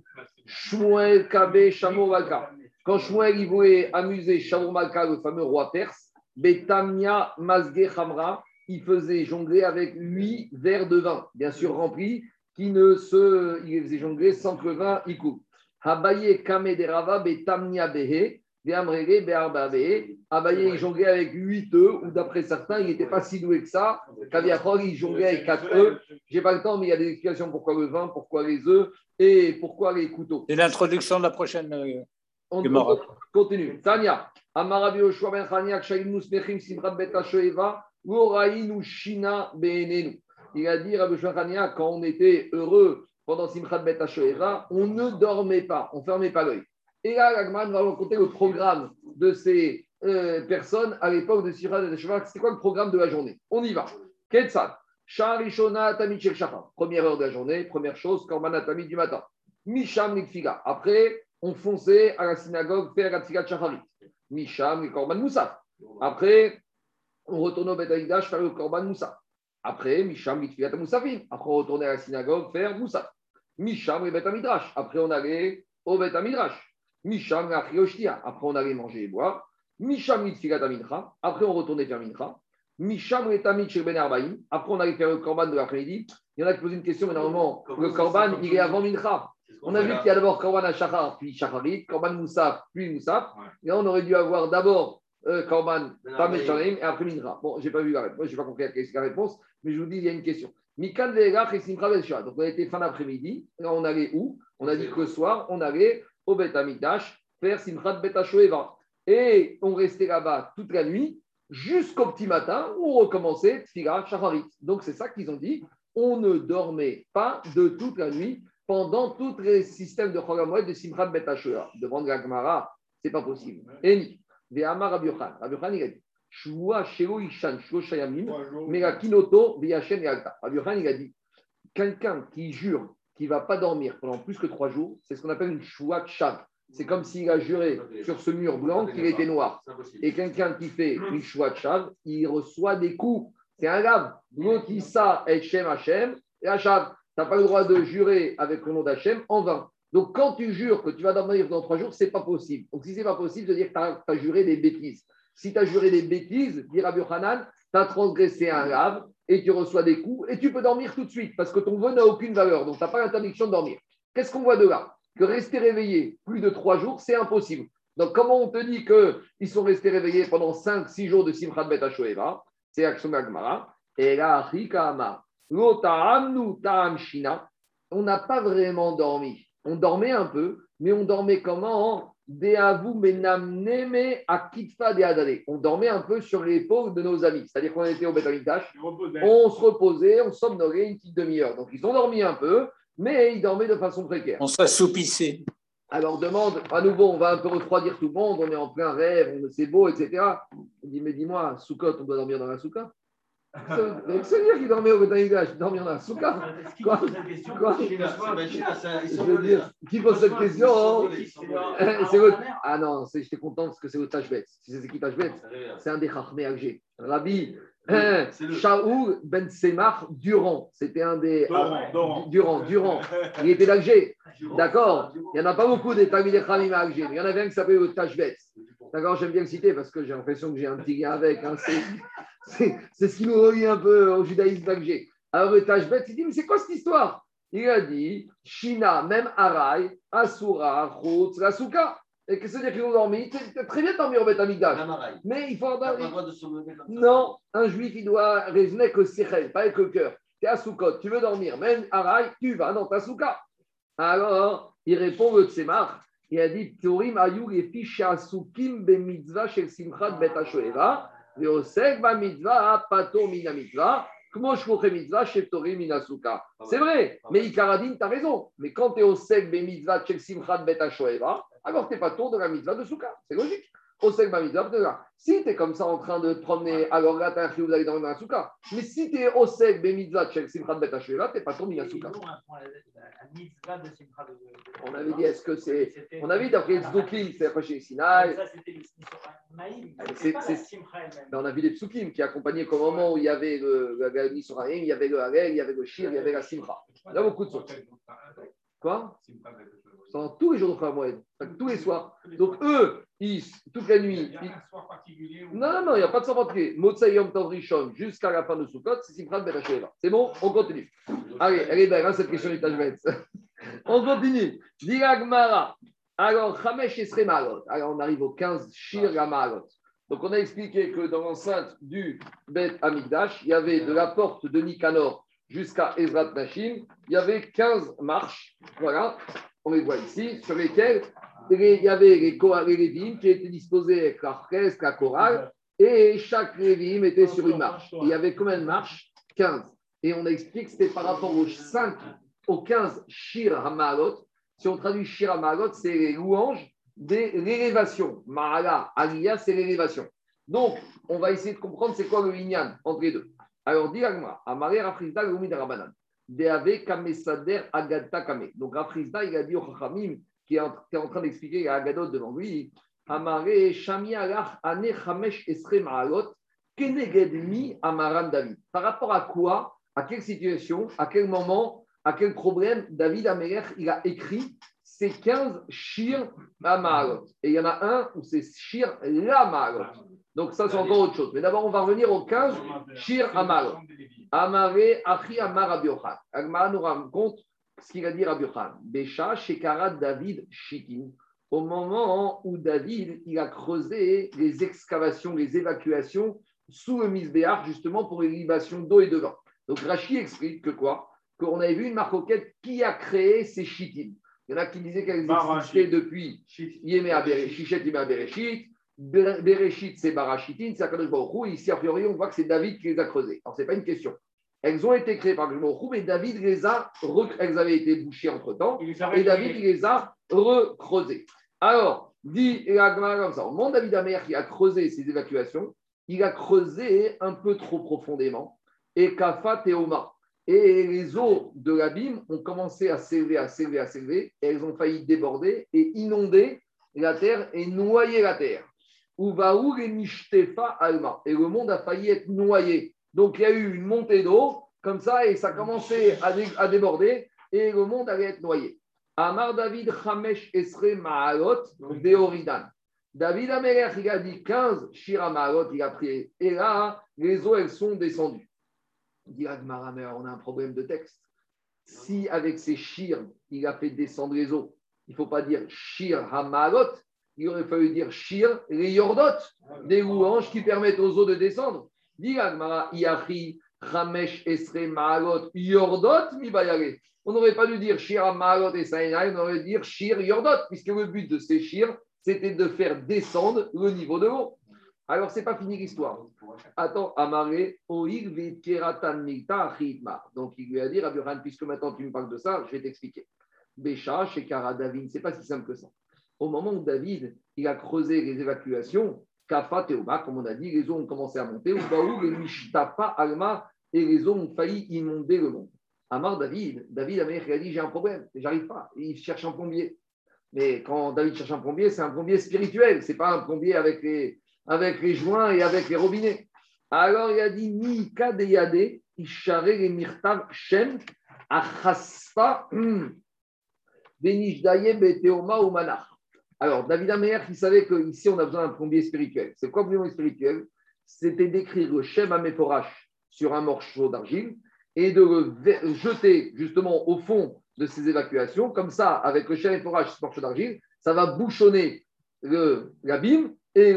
Shmuel, Kabe, Shamovalka. Quand Shmuel, il voulait amuser Shamovalka, le fameux roi perse, Betamia, Mazge, Hamra, il faisait jongler avec huit verres de vin, bien sûr remplis, qui ne se. Il faisait jongler sans que le vin y coupe. Habaye Kame Derava Betamnia Behe, Beamrege Bearbabe. Abaye, il jonglait avec huit œufs, ou d'après certains, il n'était pas si doué que ça. Kaviaprog, il jonglait avec quatre œufs. Je n'ai pas le temps, mais il y a des explications pourquoi le vin, pourquoi les œufs et pourquoi les couteaux. C'est l'introduction de la prochaine. Euh, on, continue. Tania, Amarabi Oshua Ben Chaniak, Shalim Musmechim, Simrat Bet Shoeva. Il a dit, Rabbi Shachania, quand on était heureux pendant Simchat Bet on ne dormait pas, on fermait pas l'œil. Et là, Agman va raconter le programme de ces euh, personnes à l'époque de Simchat Bet C'était quoi le programme de la journée? On y va. Ketsat, Sharishona Tamid Première heure de la journée, première chose, Korban Tamid du matin. Misham Nikfiga. Après, on fonçait à la synagogue faire la Shacharit. Misham Korban Moussaf. Après, on retournait au Beth faire le Korban Moussa. Après, Misham Mitfiat Moussafim. Après, on retournait à la synagogue faire Moussa. Misham et Midrash. Après, on allait au Beth Midrash. Misham et Après, on allait manger et boire. Misham Mitfiat Mincha. Après, on retournait faire Mincha. Misham et Tamid chez Ben Arbaïm. Après, on allait faire le Korban de l'après-midi. Il y en a qui posent une question, mais normalement, le Korban, il est avant Mincha. On a vu qu'il y a d'abord Korban Ashachar, puis Shacharit, Korban Moussaf, puis Moussaf. Et là, on aurait dû avoir d'abord euh, Korban Tamesharim et après Minra. Bon, j'ai pas vu la réponse, moi, j'ai pas compris la réponse, mais je vous dis, il y a une question. Mikan Ve'elach et Simcha Belshua. Donc, on été fin d'après-midi. Là, on allait où? On a dit que le soir, on allait au Bet Amidash faire Simchat Bet Et on restait là-bas toute la nuit jusqu'au petit matin où on recommençait Tfilah Shacharit. Donc, c'est ça qu'ils ont dit. On ne dormait pas de toute la nuit pendant tous les systèmes de Chogamoed de Simchat Bet Devant la Gemara, ce n'est pas possible. Et Ve'amar Rabbi Yochan. Rabbi Yochan, il a dit Shua Shelo Ishan Shayamim, Veyashen Yalta. Rabbi Yochan, il a dit quelqu'un qui jure qu'il ne va pas dormir pendant plus que trois jours, c'est ce qu'on appelle une Shua Chav. C'est comme s'il a juré sur ce mur blanc qu'il était noir. Et quelqu'un qui fait une Shua Chav, il reçoit des coups. C'est un lave. L'otissa et Shem Hashem et Hashem. Tu n'as pas le droit de jurer avec le nom d'Hachem en vain. Donc, quand tu jures que tu vas dormir dans trois jours, ce n'est pas possible. Donc, si ce n'est pas possible, de dire que tu as, juré des bêtises. Si tu as juré des bêtises, dit Rabbi tu as transgressé un lave et tu reçois des coups et tu peux dormir tout de suite parce que ton vœu n'a aucune valeur. Donc, tu n'as pas l'interdiction de dormir. Qu'est-ce qu'on voit de là? Que rester réveillé plus de trois jours, c'est impossible. Donc, comment on te dit qu'ils sont restés réveillés pendant cinq, six jours de Simchat Bet C'est Action Gagmara. Et là, on n'a pas vraiment dormi. On dormait un peu, mais on dormait comment on dormait un peu sur l'épaule de nos amis. C'est-à-dire qu'on était au Betamikdash, on se reposait, on somnolait une petite demi-heure. Donc ils ont dormi un peu, mais ils dormaient de façon précaire. On s'assoupissait. Alors demande, à nouveau, on va un peu refroidir tout le monde, on est en plein rêve, c'est beau, etc. On dit, mais dis-moi, Soukot, on doit dormir dans la souka c'est dire qui dormait au Betanigash, dormir dans la souka. Quoi Quoi Qui pose cette question C'est votre. Ah non, j'étais content parce que c'est votre Tachbet. Si c'est qui Tachbet C'est un des Chachmé Alger. Rabbi Shaoul Ben Semar Durand. C'était un des. Durand, Durand. Il était d'Alger. D'accord Il n'y en a pas beaucoup des Tamil Khamim à Alger. Il y en avait un qui s'appelait le Tachbet. D'accord J'aime bien le citer parce que j'ai l'impression que j'ai un petit lien avec. C'est ce qui nous relie un peu au judaïsme d'Alger. Alors le Tachbet, il dit Mais c'est quoi cette histoire? Il a dit Shina, même Arai, Asura, Chutz, Rasuka. Et qu'est-ce que ça veut dire qu'ils ont dormi C'est très bien dormir au Beth Mais il faut dormir. Non, un juif, il doit raisonner avec le sechel, pas avec le cœur. Tu es à Soukot, tu veux dormir, même Arai, tu vas dans ta Souka. Alors, il répond le Tsemar. Il a dit Turim ayou et ficha sukim be mitzvah shel simchat bet ha C'est vrai, mais Ikaradin, tu as raison. Mais quand tu es au sec be mitzvah alors tu n'es pas tour de la mitzvah de Souka. C'est logique. Mitzvah de Si tu es comme ça en train de te promener, alors là, tu as un vous allez dans la Souka. Mais si tu es au sec be mitzvah shel simchat bet ha tu n'es pas de la Souka. On avait dit, est-ce que c'est. On avait dit d'après Tzdukim, c'est après chez Sinaï. On a vu les Psukim qui accompagnaient qu'au moment où il y avait le, le, il y avait le Harel, il y avait le Shir, il y avait la Simcha. Il y a beaucoup de choses. Quoi? Dans tous les jours de Khamoued, tous les soirs. Donc eux, ils, toute la nuit. Ils... Non, non, non, il n'y a pas de soir particulier. Motsayom Tavrishon jusqu'à la fin de Sukkot, c'est Simchat Ben C'est bon On continue. Allez, elle est belle, hein, cette question du Tajbet. On continue. Diragmara. Alors, Chamesh et Malot. Alors, on arrive au 15 Shir Malot. Donc, on a expliqué que dans l'enceinte du Bet Amigdash, il y avait de la porte de Nicanor jusqu'à Ezrat Nashim, il y avait 15 marches. Voilà, on les voit ici, sur lesquelles il y avait les, les qui étaient disposés avec la fresque, la chorale, et chaque Lévim était sur une marche. Il y avait combien de marches? 15. Et on a expliqué que c'était par rapport aux 5 au 15 Shir Hamalot. Si on traduit Shir Hamalot, c'est les louanges de l'élévation. Mahala, Aliyah, c'est l'élévation. Donc, on va essayer de comprendre c'est quoi le Inyan entre les deux. Alors, dis Amare Rafrizda, Lumi Rabanan. Deave Kamesader Agata Kame. Donc, Rafrizda, il a dit au Chachamim, qui est en train d'expliquer à Agadot devant lui, Amare Shami Alach Ane Chamesh Esre Maalot, Keneged Mi Amaran David. Par rapport à quoi, à quelle situation, à quel moment à quel problème David Améler, il a écrit ces 15 Shir Amalot. Et il y en a un où c'est Shir Lamalot. Donc ça, c'est encore autre chose. Mais d'abord, on va revenir aux 15 Shir Amalot. Amare Achi Amar Abiochan. Agmara nous raconte ce qu'il a dit Rabbi Khan. Bécha, Shekara, David, Shitin. Au moment où David il a creusé les excavations, les évacuations sous le misbéar, justement pour l'élévation d'eau et de vent. Donc Rachi explique que quoi? Qu'on avait vu une marcoquette qui a créé ces Shitim. Il y en a qui disaient qu'elles existaient depuis Yémé Bereshit, Yémé Bereshit. C'est Barachitin, c'est Akadosh Baruch Ici, a priori, on voit que c'est David qui les a creusées. Alors, ce n'est pas une question. Elles ont été créées par Baruch mais David les a, elles avaient été bouchées entre temps, et David les a recreusées. Alors, dit comme ça, au moment David Amer qui a creusé ces évacuations, il a creusé un peu trop profondément, et Kafa Théoma. Et les eaux de l'abîme ont commencé à s'élever, à s'élever, à s'élever, et elles ont failli déborder et inonder la terre et noyer la terre. Alma. Et le monde a failli être noyé. Donc il y a eu une montée d'eau, comme ça, et ça a commencé à, déborder, et le monde allait être noyé. Amar David Chamesh Esre Ma'alot Deoridan. David Améler, il a dit 15 Shira Ma'alot, il a pris. Et là, les eaux, elles sont descendues. Il dit on a un problème de texte. Si avec ces Shir, il a fait descendre les eaux, il ne faut pas dire Shir Hamalot, il aurait fallu dire Shir, les Yordot, des louanges qui permettent aux eaux de descendre. Yordot. On n'aurait pas dû dire Shir, Maalot et Saïnaï, on aurait dû dire Shir, Yordot, puisque le but de ces Shir, c'était de faire descendre le niveau de l'eau. Alors, ce n'est pas fini l'histoire. Attends, Amaré, Donc, il lui a dit, puisque maintenant tu me parles de ça, je vais t'expliquer. Bécha, Shekara, David, c'est pas si simple que ça au moment où David il a creusé les évacuations, Kafa Théoma, comme on a dit, les eaux ont commencé à monter, ou les Alma, et les eaux ont failli inonder le monde. Amar David, David a dit J'ai un problème, j'arrive pas. Il cherche un plombier. Mais quand David cherche un plombier, c'est un plombier spirituel, c'est pas un plombier avec les, joints et avec les robinets. Alors il a dit Ni Kadeyade, Ishare les Mirtav Shem, Achaspa, Benishdaye Beteoma ou Manach. Alors, David Amer, il savait qu'ici, on a besoin d'un plombier spirituel. C'est quoi le plombier spirituel? C'était d'écrire le Shem Améporash sur un morceau d'argile et de le jeter justement au fond de ces évacuations. Comme ça, avec le Shem sur ce morceau d'argile, ça va bouchonner l'abîme et les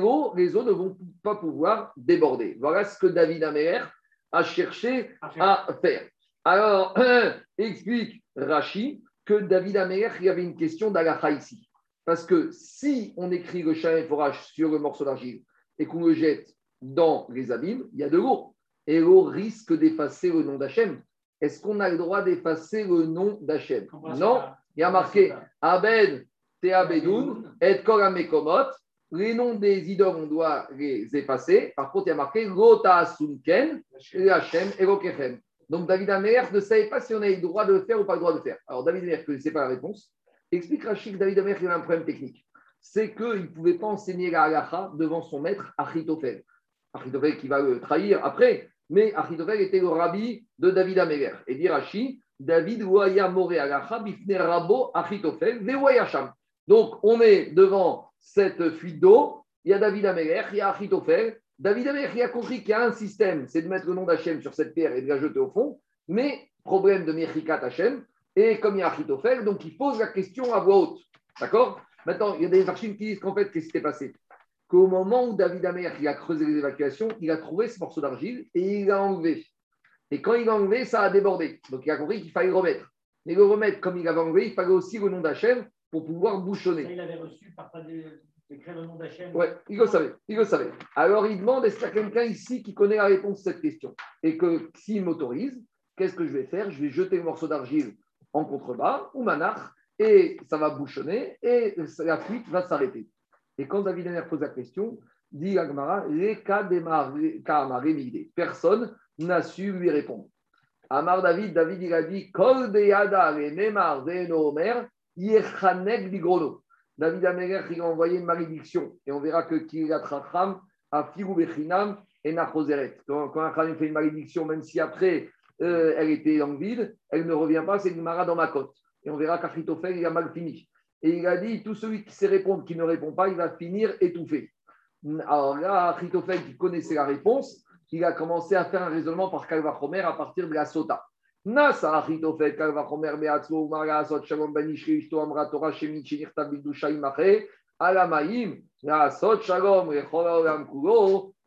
eaux ne vont pas pouvoir déborder. Voilà ce que David Amer a cherché à faire. Alors, explique Rachi que David Amer, il y avait une question d'Alaha ici. Parce que si on écrit le et forage sur le morceau d'argile et qu'on le jette dans les abîmes, il y a de l'eau. Et l'eau risque d'effacer le nom d'Hachem. Est-ce qu'on a le droit d'effacer le nom d'Hachem? Non. Il y a marqué Abed, Teabedoun, et Koramekomot. Les noms des idoles, on doit les effacer. Par contre, il y a marqué Lota Sunken, Hachem, Elokechem. Donc David Amer ne savait pas si on avait le droit de le faire ou pas le droit de le faire. Alors David Amer ne connaissait pas la réponse. Explique Rachid que David Amer avait un problème technique. C'est qu'il ne pouvait pas enseigner la halacha devant son maître Achitophel. Achitophel qui va le trahir après, mais Achitophel était le rabbi de David Amer. Et dit Rachid, David Waya More halacha bifne rabo Achitophel ve'wayasham. Donc on est devant cette fuite d'eau, il y a David Amer, il y a Achitophel. David qui a compris qu'il y a un système, c'est de mettre le nom d'Hachem sur cette pierre et de la jeter au fond, mais problème de Mechikat Hachem, et comme il y a Achitophel, donc il pose la question à voix haute. D'accord? Maintenant, il y a des archives qui disent qu'en fait, qu'est-ce qui s'est passé? Qu'au moment où David Amer il a creusé les évacuations, il a trouvé ce morceau d'argile et il l'a enlevé. Et quand il l'a enlevé, ça a débordé. Donc il a compris qu'il fallait le remettre. Mais le remettre, comme il l'avait enlevé, il fallait aussi le nom d'Hachem pour pouvoir bouchonner. il avait reçu par d'écrire le nom d'Hachem. Oui, il le savait. Il le savait. Alors il demande est-ce qu'il y a quelqu'un ici qui connaît la réponse à cette question? Et que s'il m'autorise, qu'est-ce que je vais faire? Je vais jeter le morceau d'argile en contrebas ou manach, et ça va bouchonner, et la fuite va s'arrêter. Et quand David Henner pose la question, dit Agmara, les cas Personne n'a su lui répondre. Amar David, David il a dit, Kol Bigrono. David Améler, il a envoyé une malédiction, et on verra que Kiryat Racham a Firu Bechinam et Nachoseret. Quand un Khanim fait une malédiction, même si après euh, elle était dans le vide, elle ne revient pas, c'est une mara dans ma côte. Et on verra qu'Achitophel, il a mal fini. Et il a dit, tout celui qui sait répondre, qui ne répond pas, il va finir étouffé. Alors là, Achitophel, qui connaissait la réponse, il a commencé à faire un raisonnement par Calvachomer à partir de la sota. Nasa Achitofel, Kalvachomer Beatzlo, Umara Asot Shalom Banishri, Ishto Amra Torah Shemit Shinirta Bidusha Imache, Alamaim, Asot Shalom, Rechola Olam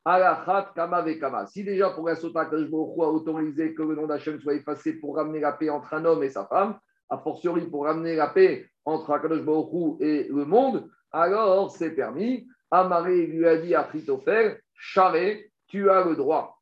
Alachat Kama. Si déjà pour la Sota Kajbohu a autorisé que le nom d'Hachem soit effacé pour ramener la paix entre un homme et sa femme, a fortiori pour ramener la paix entre Akadosh Baruch et le monde, alors c'est permis. Amaré lui a dit à Chitofer, Charé, tu as le droit.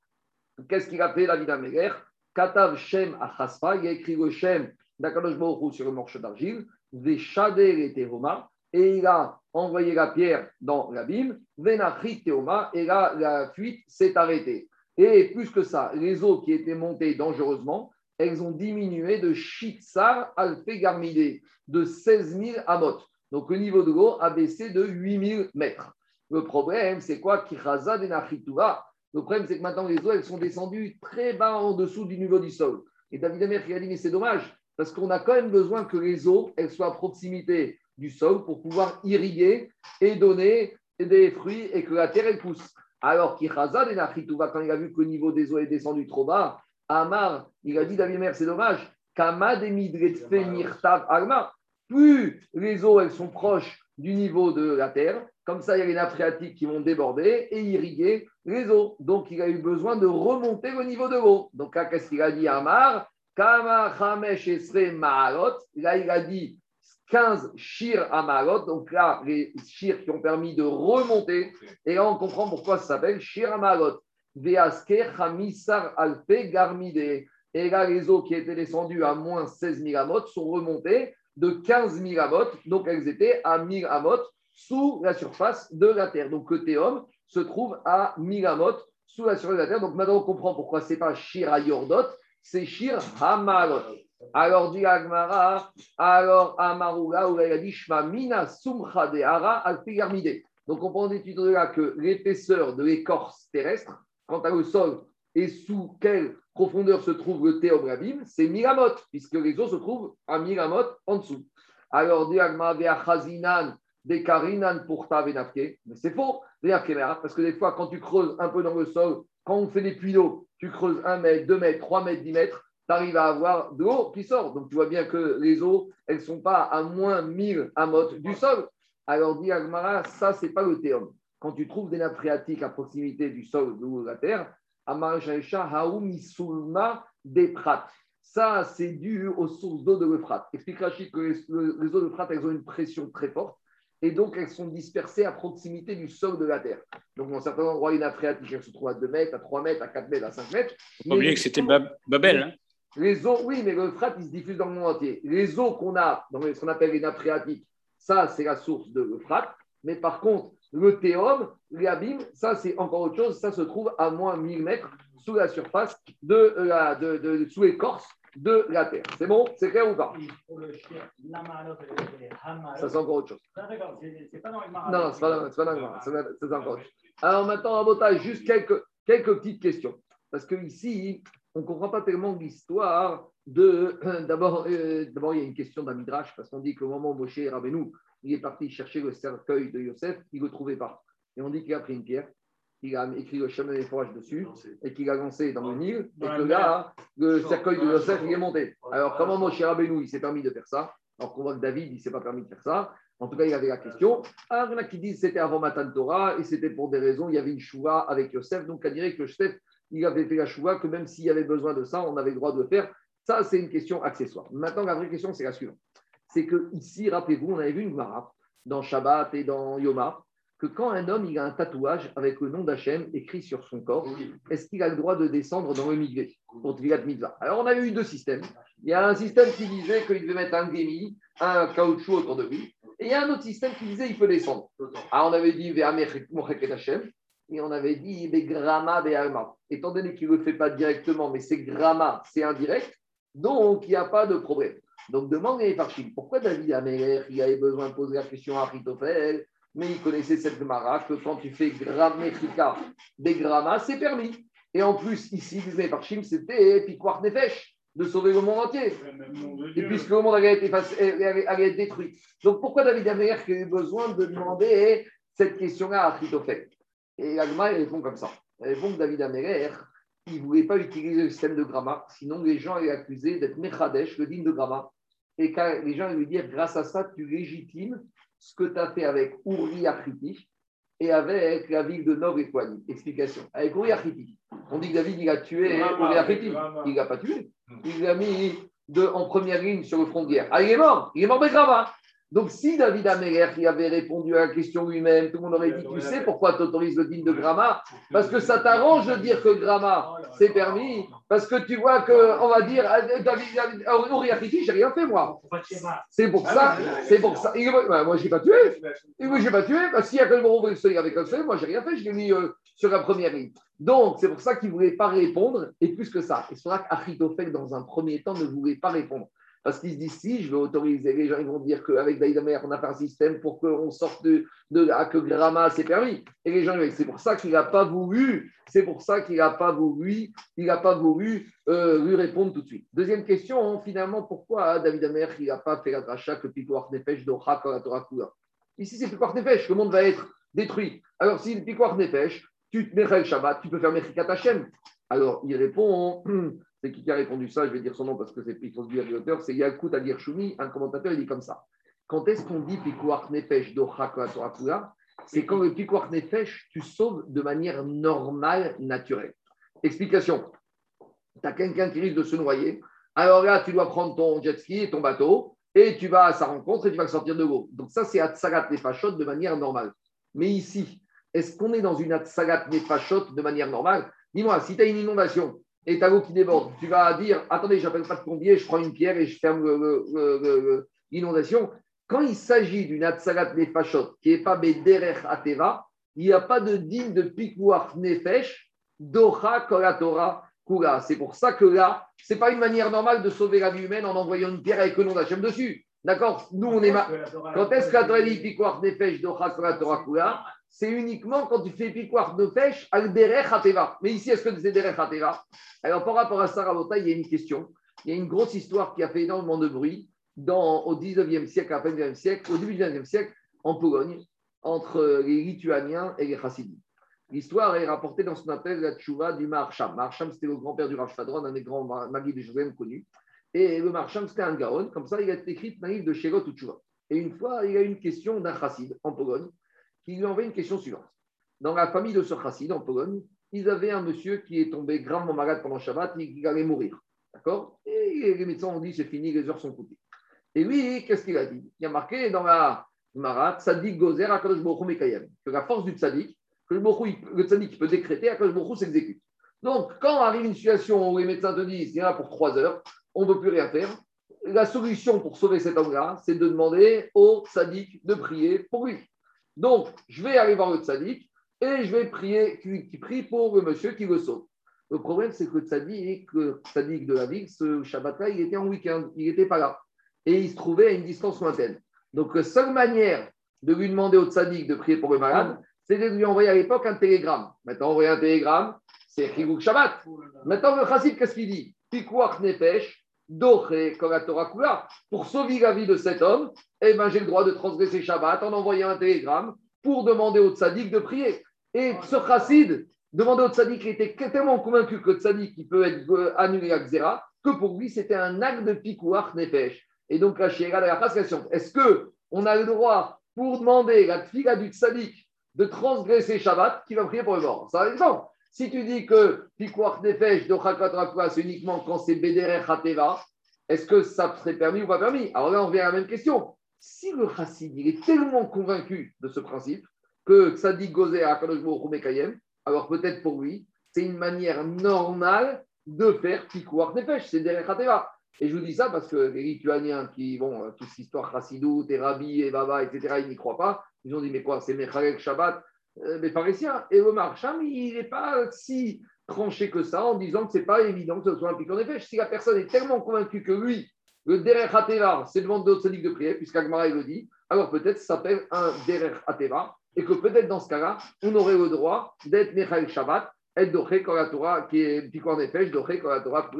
Qu'est-ce qu'il a fait David Améler? Katav Shem Achaspa, il a écrit le Shem d'Akadosh Baruch sur le morceau d'argile, Veshader et Teroma, et il a envoyé la pierre dans l'abîme, Venachit Teoma, et là la fuite s'est arrêtée. Et plus que ça, les eaux qui étaient montées dangereusement, elles ont diminué de Shitsar Garmide, de 16 000 amot. Donc le niveau de l'eau a baissé de 8 000 mètres. Le problème, c'est quoi? Kichaza de Le problème, c'est que maintenant les eaux, elles sont descendues très bas en dessous du niveau du sol. Et David qui a dit, mais c'est dommage, parce qu'on a quand même besoin que les eaux, elles soient à proximité du sol pour pouvoir irriguer et donner des fruits et que la terre, elle pousse. Alors, Kichaza de quand il a vu que le niveau des eaux est descendu trop bas, Amar, il a dit David Mer, c'est dommage. Alma. Plus les eaux elles sont proches du niveau de la terre, comme ça il y a les nappes phréatiques qui vont déborder et irriguer les eaux. Donc il a eu besoin de remonter le niveau de l'eau. Donc qu'est-ce qu'il a dit Amar? Kama Ma'alot. Là, il a dit 15 shir amarot. Donc là, les shir qui ont permis de remonter. Et là, on comprend pourquoi ça s'appelle shir amarot. Hamisar Alpe Garmide. Et là, les eaux qui étaient descendues à moins 16 000 amot sont remontées de 15 000 amot. Donc, elles étaient à 1000 amot sous la surface de la terre. Donc, le théum se trouve à 1000 amot sous la surface de la terre. Donc, maintenant, on comprend pourquoi ce n'est pas Shir Ayordot, c'est Shir Hamalot. Alors, dit Agmara, alors Amaruga, où il a dit Shma Mina Sumcha de Hara Garmide. Donc, on prend d'étude de là que l'épaisseur de l'écorce terrestre, quant à le sol, et sous quelle profondeur se trouve le théobrabim, c'est Miramot, puisque les eaux se trouvent à Miramot en dessous. Alors, des Karinan pour mais c'est faux, parce que des fois, quand tu creuses un peu dans le sol, quand on fait des puits d'eau, tu creuses 1 mètre, 2 mètres, 3 mètres, 10 mètres, tu arrives à avoir de l'eau qui sort. Donc, tu vois bien que les eaux, elles ne sont pas à moins 1000 amot du sol. Alors, dit Agmara, ça, c'est pas le théum. Quand tu trouves des nappes phréatiques à proximité du sol de la terre, des Ça, c'est dû aux sources d'eau de l'Euphrate. Explique Rachid que les, eaux de l'Euphrate, elles ont une pression très forte et donc elles sont dispersées à proximité du sol de la terre. Donc, dans certains endroits, une nappe phréatique, elle se trouve à 2 mètres, à 3 mètres, à 4 mètres, à 5 mètres. Il faut oublier que c'était Babel. Hein. Les eaux, oui, mais l'Euphrate, il se diffuse dans le monde entier. Les eaux qu'on a dans ce qu'on appelle les nappes phréatiques, ça, c'est la source de l'Euphrate. Mais par contre, le théum, l'abîme, ça c'est encore autre chose, ça se trouve à moins 1000 mètres sous la surface de euh, la, de, de, sous l'écorce de la terre. C'est bon C'est clair ou pas Ça c'est encore autre chose. C'est pas dans le Non, non, c'est pas dans, pas dans le C'est encore autre chose. Alors maintenant, Abota, juste quelques, quelques petites questions. Parce que ici, on ne comprend pas tellement l'histoire de. D'abord, euh, d'abord, il y a une question d'un midrash, parce qu'on dit qu'au moment où Moshe Rabbeinu il est parti chercher le cercueil de Yosef, il ne le trouvait pas. Et on dit qu'il a pris une pierre, il a écrit le chemin des forages dessus, et qu'il a lancé dans le Nil, et que là, le cercueil de Yosef, il est monté. Alors, comment Moshe Rabbeinu, il s'est permis de faire ça? Alors qu'on voit que David, il ne s'est pas permis de faire ça. En tout cas, il avait la question. Alors, il y en a qui disent que c'était avant Matan Torah, et c'était pour des raisons, il y avait une chouva avec Yosef, donc on dirait que Yosef, il avait fait la chouva, que même s'il y avait besoin de ça, on avait le droit de le faire. Ça, c'est une question accessoire. Maintenant, la vraie question, c'est la suivante c'est que ici, rappelez-vous, on avait vu une Gemara dans Shabbat et dans Yoma, que quand un homme il a un tatouage avec le nom d'Hachem écrit sur son corps, est-ce qu'il a le droit de descendre dans le migvé pour Tvilat Mitzvah? Alors on a eu deux systèmes. Il y a un système qui disait qu'il devait mettre un gémi, un caoutchouc autour de lui, et il y a un autre système qui disait qu'il peut descendre. Alors on avait dit Hachem, et on avait dit Grama Alma. Étant donné qu'il ne le fait pas directement, mais c'est Grama, c'est indirect, donc il n'y a pas de problème. Donc demande les Farchim, pourquoi David Améler, il avait besoin de poser la question à Ritophel, mais il connaissait cette Gemara que quand tu fais grammatica des grammas, c'est permis. Et en plus, ici, les Farchim, c'était Piquart Nefesh, de sauver le monde entier. Et puisque le monde avait été, avait été détruit. Donc pourquoi David Améler avait besoin de demander cette question-là à Ritophel Et Agma, répond comme ça. Il répond que David Améler, il ne voulait pas utiliser le système de gramma, sinon les gens allaient accuser d'être Mechadesh, le digne de gramma. Et quand les gens allaient lui dire, grâce à ça, tu légitimes ce que tu as fait avec Uri Akriti et avec la ville de Nov et Kwani. Explication. Avec Uri Akriti, on dit que David, il a tué Uri Akriti. Il ne l'a pas tué. Il l'a mis de, en première ligne sur le front de guerre. Ah, il est mort. Il est mort de gramma. Donc, si David Améler qui avait répondu à la question lui-même, tout le monde aurait dit Tu sais pourquoi tu autorises le digne de Gramma Parce que ça t'arrange de dire que Gramma, c'est permis. Parce que tu vois que, on va dire, David, David j'ai rien fait, moi. C'est pour ça. C'est pour ça. moi, je n'ai pas tué. Moi, je n'ai pas tué. Parce qu'il y a que le moment où avec un seul, moi, j'ai rien fait. Je l'ai mis euh, sur la première ligne. Donc, c'est pour ça qu'il ne voulait pas répondre. Et plus que ça. Et c'est vrai qu'Achitophel, dans un premier temps, ne voulait pas répondre. Parce qu'ils se disent si je vais autoriser, les gens ils vont dire qu'avec Daïdamer, on a fait un système pour qu'on sorte de, de que Gramma c'est permis. Et les gens, c'est pour ça qu'il n'a pas voulu, c'est pour ça qu'il n'a pas voulu, il pas voulu euh, lui répondre tout de suite. Deuxième question, finalement, pourquoi David Amer il n'a pas fait la dracha que Pikoar Nefesh d'Ocha Torah Ici, c'est Pikoar Nefesh, le monde va être détruit. Alors, si Pikoar Nefesh, tu te mets le Shabbat, tu peux faire Mechikat Hashem. Alors, il répond c'est qui qui a répondu ça? Je vais dire son nom parce que c'est plus faut l'auteur. C'est Yakut Adir Shumi, un commentateur, il dit comme ça. Quand est-ce qu'on dit Pikuach Nefesh Torakula C'est quand le Nefesh, tu sauves de manière normale, naturelle. Explication. Tu as quelqu'un qui risque de se noyer. Alors là, tu dois prendre ton jet ski et ton bateau et tu vas à sa rencontre et tu vas le sortir de l'eau. Donc ça, c'est Atsagat Nefashot de manière normale. Mais ici, est-ce qu'on est dans une Atsagat Nefashot de manière normale? Dis-moi, si tu as une inondation et ta l'eau qui déborde, tu vas dire Attendez, j'appelle pas de plombier, je prends une pierre et je ferme l'inondation. Quand il s'agit d'une Atsagat Nefashot qui n'est pas Bederech Ateva, il n'y a pas de digne de Pikuach Nefesh, Doha Kolatora Kula. C'est pour ça que là, ce n'est pas une manière normale de sauver la vie humaine en envoyant une pierre avec le nom d'Hachem dessus. D'accord? Nous, on est. Quand est-ce que la Torah dit Nefesh, Doha Kolatora Kula? C'est uniquement quand tu fais piquoir de pêche al Hateva. Mais ici, est-ce que c'est derech Hateva? Alors, par rapport à Sarabota, il y a une question. Il y a une grosse histoire qui a fait énormément de bruit dans, au 19e siècle, à peine 19e siècle, au début du 19e siècle, en Pologne, entre les Lituaniens et les Chassidim. L'histoire est rapportée dans ce qu'on appelle la tchouva du Maharsham. Maharsham, c'était le grand-père du Rav un des grands magis de Jérusalem connus. Et le Maharsham, c'était un Gaon. Comme ça, il a écrit un livre de Sherot ou Tchouva. Et une fois, il y a une question d'un chassid en Pologne qui lui envoie une question suivante. Dans la famille de ce chassid en Pologne, ils avaient un monsieur qui est tombé gravement malade pendant Shabbat et qui allait mourir. D'accord? Et les médecins ont dit c'est fini, les heures sont comptées. Et lui, qu'est-ce qu'il a dit? Il a marqué dans la Marat, Tzadik Gozer Akadosh Mekayem, que la force du Tzadik, que le, le Tzadik peut décréter, Akadosh s'exécute. Donc, quand arrive une situation où les médecins te disent il y en pour trois heures, on ne peut plus rien faire, la solution pour sauver cet homme-là, c'est de demander au Tzadik de prier pour lui. Donc, je vais aller voir le tzaddik et je vais prier, qui, prie pour le monsieur qui le sauve. Le problème, c'est que le tzaddik, le tzaddik de la ville, ce Shabbat-là, il était en week-end, il n'était pas là. Et il se trouvait à une distance lointaine. Donc, la seule manière de lui demander au tzaddik de prier pour le malade, c'est de lui envoyer à l'époque un télégramme. Maintenant, envoyer un télégramme, c'est Chigouk Shabbat. Maintenant, le chassid, qu'est-ce qu'il dit? Pour sauver la vie de cet homme, eh ben, j'ai le droit de transgresser Shabbat en envoyant un télégramme pour demander au tzaddik de prier. Et ce chassid demandait au tzaddik, il était tellement convaincu que le tzaddik peut être euh, annulé à Xéra, que pour lui, c'était un acte de pikouach nefesh. Et donc, la chiera de la question est-ce qu'on a le droit, pour demander la fille du tzaddik de transgresser Shabbat, qui va prier pour le mort? Ça va si tu dis que Pikwach Nefesh de Rakwa, c'est uniquement quand c'est Bederer Hateva, est-ce que ça serait permis ou pas permis? Alors là, on revient à la même question. Si le chassid il est tellement convaincu de ce principe que ça dit Gozer à Mekayem, alors peut-être pour lui, c'est une manière normale de faire Pikwach Nefesh, c'est Derech Hateva. Et je vous dis ça parce que les Lituaniens qui, vont euh, toute cette histoire Chassidou, Terabi, et Baba, etc., ils n'y croient pas. Ils ont dit, mais quoi, c'est Mechalek Shabbat? Euh, mais parisiens. Et Omar Cham, il n'est pas si tranché que ça en disant que ce n'est pas évident que ce soit un piquant des Si la personne est tellement convaincue que lui, le Derer Hateva, c'est le de sadique de prière, puisqu'Agmara le dit, alors peut-être ça s'appelle un Derer Hateva, et que peut-être dans ce cas-là, on aurait le droit d'être Mechael Shabbat, être la Torah, qui est piquant des pêches, Doché quand la Torah,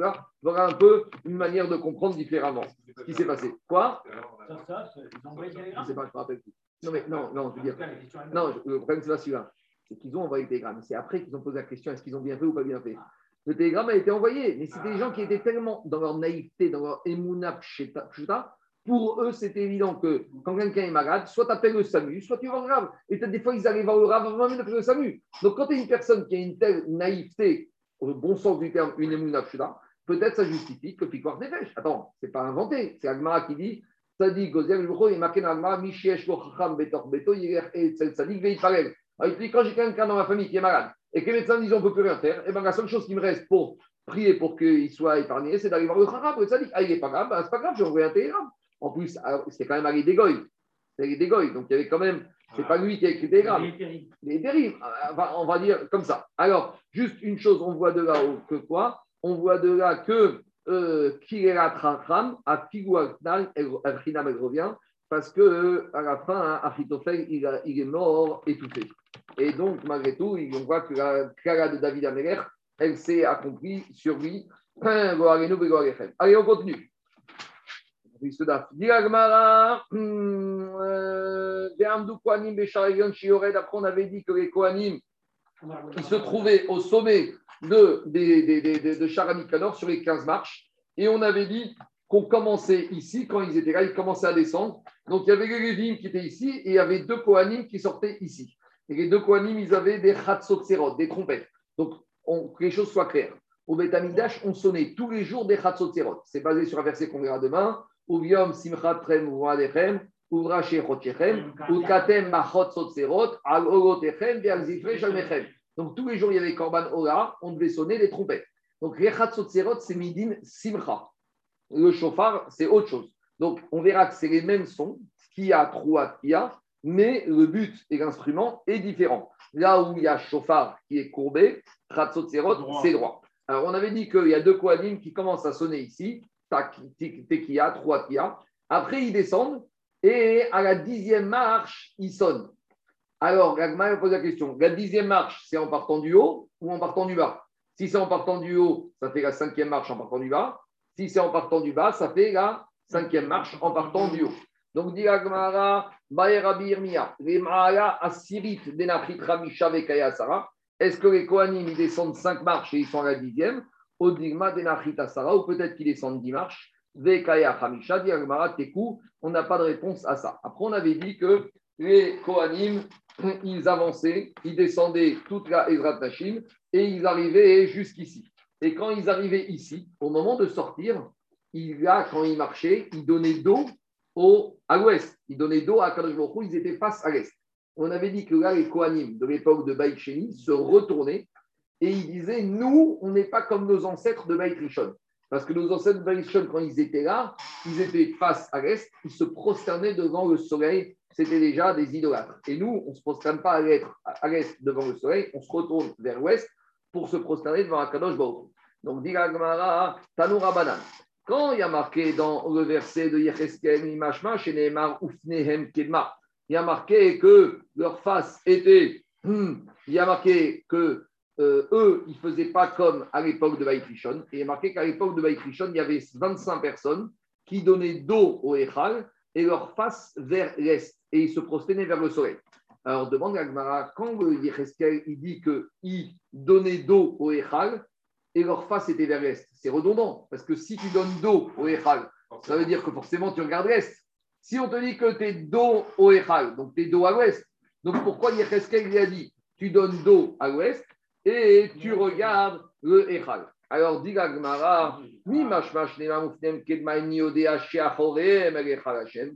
voilà un peu une manière de comprendre différemment ce qui s'est passé. Quoi? Ils ont sais pas, je me rappelle plus. Non, mais non, non, je veux dire. Non, le problème, c'est pas celui-là. C'est qu'ils ont envoyé le télégramme. C'est après qu'ils ont posé la question est-ce qu'ils ont bien fait ou pas bien fait le télégramme a été envoyé. Mais c'était des gens qui étaient tellement dans leur naïveté, dans leur émouna pour eux, c'était évident que quand quelqu'un est malade, soit tu appelles le SAMU, soit tu vas au Rav. Et peut-être des fois, ils arrivent le Rav avant même le SAMU. Donc, quand tu es une personne qui a une telle naïveté, au bon sens du terme, une émouna peut-être ça justifie que Piquoir dépêche. Attends, c'est pas inventé. C'est Agmara qui dit Agmara, Mishiesh lo chacham betor beto, et Veitparel. Alors, il dit quand j'ai quelqu'un dans ma famille qui est malade et que les médecins disent on ne peut plus rien faire, et eh bien la seule chose qui me reste pour prier pour qu'il soit épargné, c'est d'aller voir le chacham. Et ça dit ah, il n'est pas grave, ben, c'est pas grave, j'ai envoyé un télégramme. En plus, c'était quand même Ali Degoy. C'est Degoy. Donc il y avait quand même. C'est pas lui qui a écrit des grammes. Il est terrible. on va dire comme ça. Alors, juste une chose, on voit de là que quoi? On voit de là que qui est la Trachram, à elle revient, parce que euh, à la fin, hein, il, il, est mort étouffé. Et donc, malgré tout, on voit que la Clara de David Améler, elle s'est accomplie sur lui. Allez, on continue. Après, on avait dit que les Kohanim, ils se trouvaient au sommet de, de, de, sur les 15 marches. Et on avait dit qu'on commençait ici, quand ils étaient là, ils commençaient à descendre. Donc il y avait les Lévim qui étaient ici et il y avait deux Kohanim qui sortaient ici. Et les deux Kohanim, ils avaient des Khatsotzerot, des trompettes. Donc on, que les choses soient claires. Au Betamidash, on sonnait tous les jours des Khatsotzerot. C'est basé sur un verset qu'on verra demain. Uviom simchat trem ukatem machot sotzerot, al zifre shalmechem. Donc tous les jours, il y avait Korban Ola, on devait sonner les trompettes. Donc Rechat c'est Midin Simcha. Le chauffard, c'est autre chose. Donc on verra que c'est les mêmes sons, qui a, trois, qui a, mais le but et l'instrument est différent. Là où il y a chauffard qui est courbé, Rechat Sotzerot, c'est droit. Alors on avait dit qu'il y a deux Kohanim qui commencent à sonner ici, Tekia, trois Tia. Après, ils descendent et à la dixième marche, ils sonnent. Alors, Gagma pose la question la dixième marche, c'est en partant du haut ou en partant du bas? Si c'est en partant du haut, ça fait la cinquième marche en partant du bas. Si c'est en partant du bas, ça fait la cinquième marche en partant du haut. Donc, dit Ramisha, Est-ce que les Kohanim, descendent cinq marches et ils sont à la dixième? Ou peut-être qu'ils descendent dix marches. On n'a pas de réponse à ça. Après, on avait dit que les Kohanim, ils avançaient, ils descendaient toute la Ezrat Nashim et ils arrivaient jusqu'ici. Et quand ils arrivaient ici, au moment de sortir, il, là, quand ils marchaient, ils donnaient dos au, à l'ouest. Ils donnaient dos à Kadosh ils étaient face à l'est. On avait dit que là, les Kohanim de l'époque de Baïk se retournaient et ils disaient Nous, on n'est pas comme nos ancêtres de Baïk Rishon. Parce que nos ancêtres de Baïk Rishon, quand ils étaient là, ils étaient face à l'est, ils se prosternaient devant le soleil c'était déjà des idolâtres. Et nous, on ne se prosterne pas à l'est devant le soleil, on se retourne vers l'ouest pour se prosterner devant Akadosh Baruch. Donc, dit Gemara, Tanoura Banan. Quand il y a marqué dans le verset de Yecheskel, Imashma, chez Neymar, Ufnehem Kedma, il y a marqué que leur face était. Hmm, il y a marqué que euh, eux, ils ne faisaient pas comme à l'époque de Baïtrishon. Et il y a marqué qu'à l'époque de Baïtrishon, il y avait 25 personnes qui donnaient dos au Echal et leur face vers l'est et ils se prosternaient vers le soleil. Alors, demande à Gmara, quand le il dit qu'ils donnaient dos au Echal et leur face était vers l'est, c'est redondant, parce que si tu donnes dos au Echal, ça veut dire que forcément tu regardes l'est. Si on te dit que tu es dos au Echal, donc tu es dos à l'ouest, donc pourquoi Yecheskel lui a dit tu donnes dos à l'ouest et tu regardes le Echal alors, dit Gmara, mi mashmash nema mufnem kedmaini odea sheachorem elechal Hashem.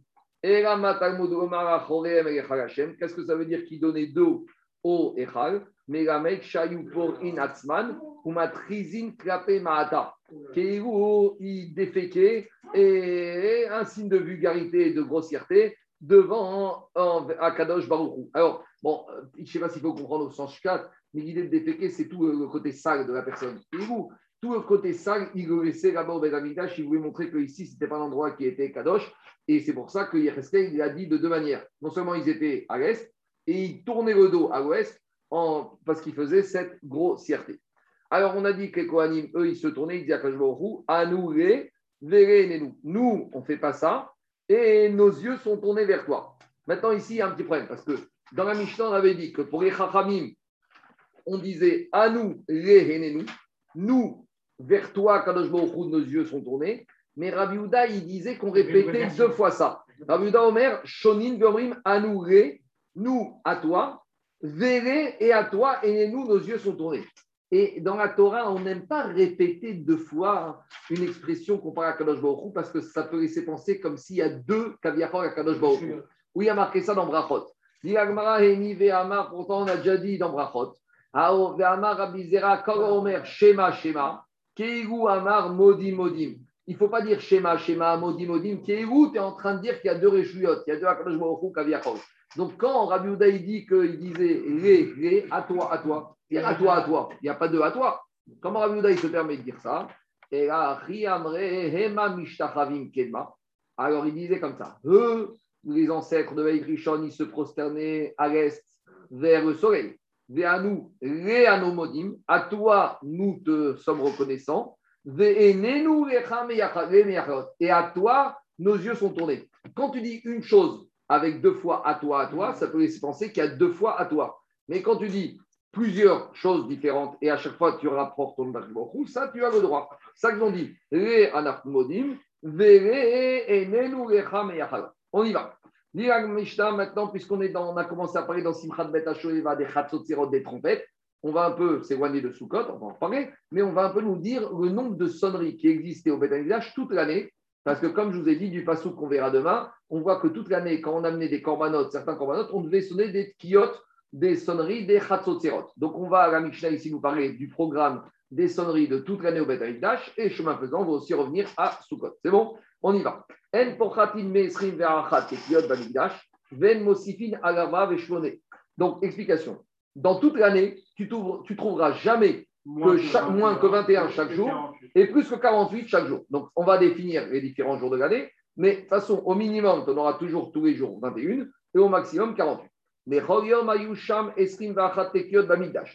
Qu'est-ce que ça veut dire qu'il donnait dos au Echal mec pour in atzman ou matrizin klapé maata. il déféquait et un signe de vulgarité et de grossièreté devant Akadosh Baruchou. Alors, bon, je ne sais pas s'il faut comprendre au sens 4, mais l'idée de déféquer, c'est tout le côté sale de la personne. vous tout le côté sale, il le laissait là-bas au Bédamitash, il voulait montrer que ici, ce n'était pas l'endroit qui était Kadosh. Et c'est pour ça que Yecheskel, il a dit de deux manières. Non seulement ils étaient à l'est, et ils tournaient le dos à l'ouest parce qu'ils faisaient cette grossièreté. Alors, on a dit que les Kohanim, eux, ils se tournaient, ils disaient à à nous les, nous. Nous, on ne fait pas ça, et nos yeux sont tournés vers toi. Maintenant, ici, il y a un petit problème, parce que dans la Mishnah, on avait dit que pour les Chachamim, on disait à nous les nous nous, vers toi, Kadosh Baruch nos yeux sont tournés. Mais Rabbi Houda, il disait qu'on répétait deux fois ça. Rabbi Houda Omer, Shonin Gomrim, Anouré, nous à toi, Véré et à toi, et nous, nos yeux sont tournés. Et dans la Torah, on n'aime pas répéter deux fois une expression comparée à Kadosh Baruch parce que ça peut laisser penser comme s'il y a deux Kaviachor à Kadosh Baruch Oui, il y a marqué ça dans Brachot. Pourtant, on a déjà dit dans Brachot. Shema, Amar, Modim, Modim. Il ne faut pas dire Shema, Shema, Modim, Modim. Keigu, tu es en train de dire qu'il y a deux Réchuyot, il y a deux Akadosh Baruch Kaviachor. Donc, quand Rabbi Uda dit qu'il disait Ré, Ré, à toi, à toi, et à toi, à toi, il n'y a pas de à toi. Comment Rabbi Uda il se permet de dire ça? Et là. Alors, il disait comme ça Eux, les ancêtres de Rishon, ils se prosternaient à l'est vers le soleil. Vers nous, Ré Modim, à toi, nous te sommes reconnaissants. Et à toi, nos yeux sont tournés. Quand tu dis une chose avec deux fois à toi, à toi, ça peut laisser penser qu'il y a deux fois à toi. Mais quand tu dis plusieurs choses différentes et à chaque fois tu rapportes ton Baruch ça tu as le droit. Ça qu'ils ont dit. On y va. Maintenant, puisqu'on est dans, on a commencé à parler dans Simchat Bet va des Chatzotzirot, des trompettes, on va un peu s'éloigner de Sukkot, on va en parler, mais on va un peu nous dire le nombre de sonneries qui existaient au Bet toute l'année parce que comme je vous ai dit, du passou qu'on verra demain, on voit que toute l'année, quand on amenait des corbanotes, certains corbanotes, on devait sonner des kiotes, des sonneries, des chatzotzerot. Donc on va à la Mishnah ici nous parler du programme des sonneries de toute l'année au Beth Dash et chemin faisant, on va aussi revenir à Sukkot. C'est bon? On y va. En ven Donc explication. Dans toute l'année, tu, tu trouveras jamais moins que, moins que 21 chaque jour et plus que 48 chaque jour. Donc, on va définir les différents jours de l'année, mais de toute façon, au minimum, on aura toujours tous les jours 21 et au maximum 48. Mais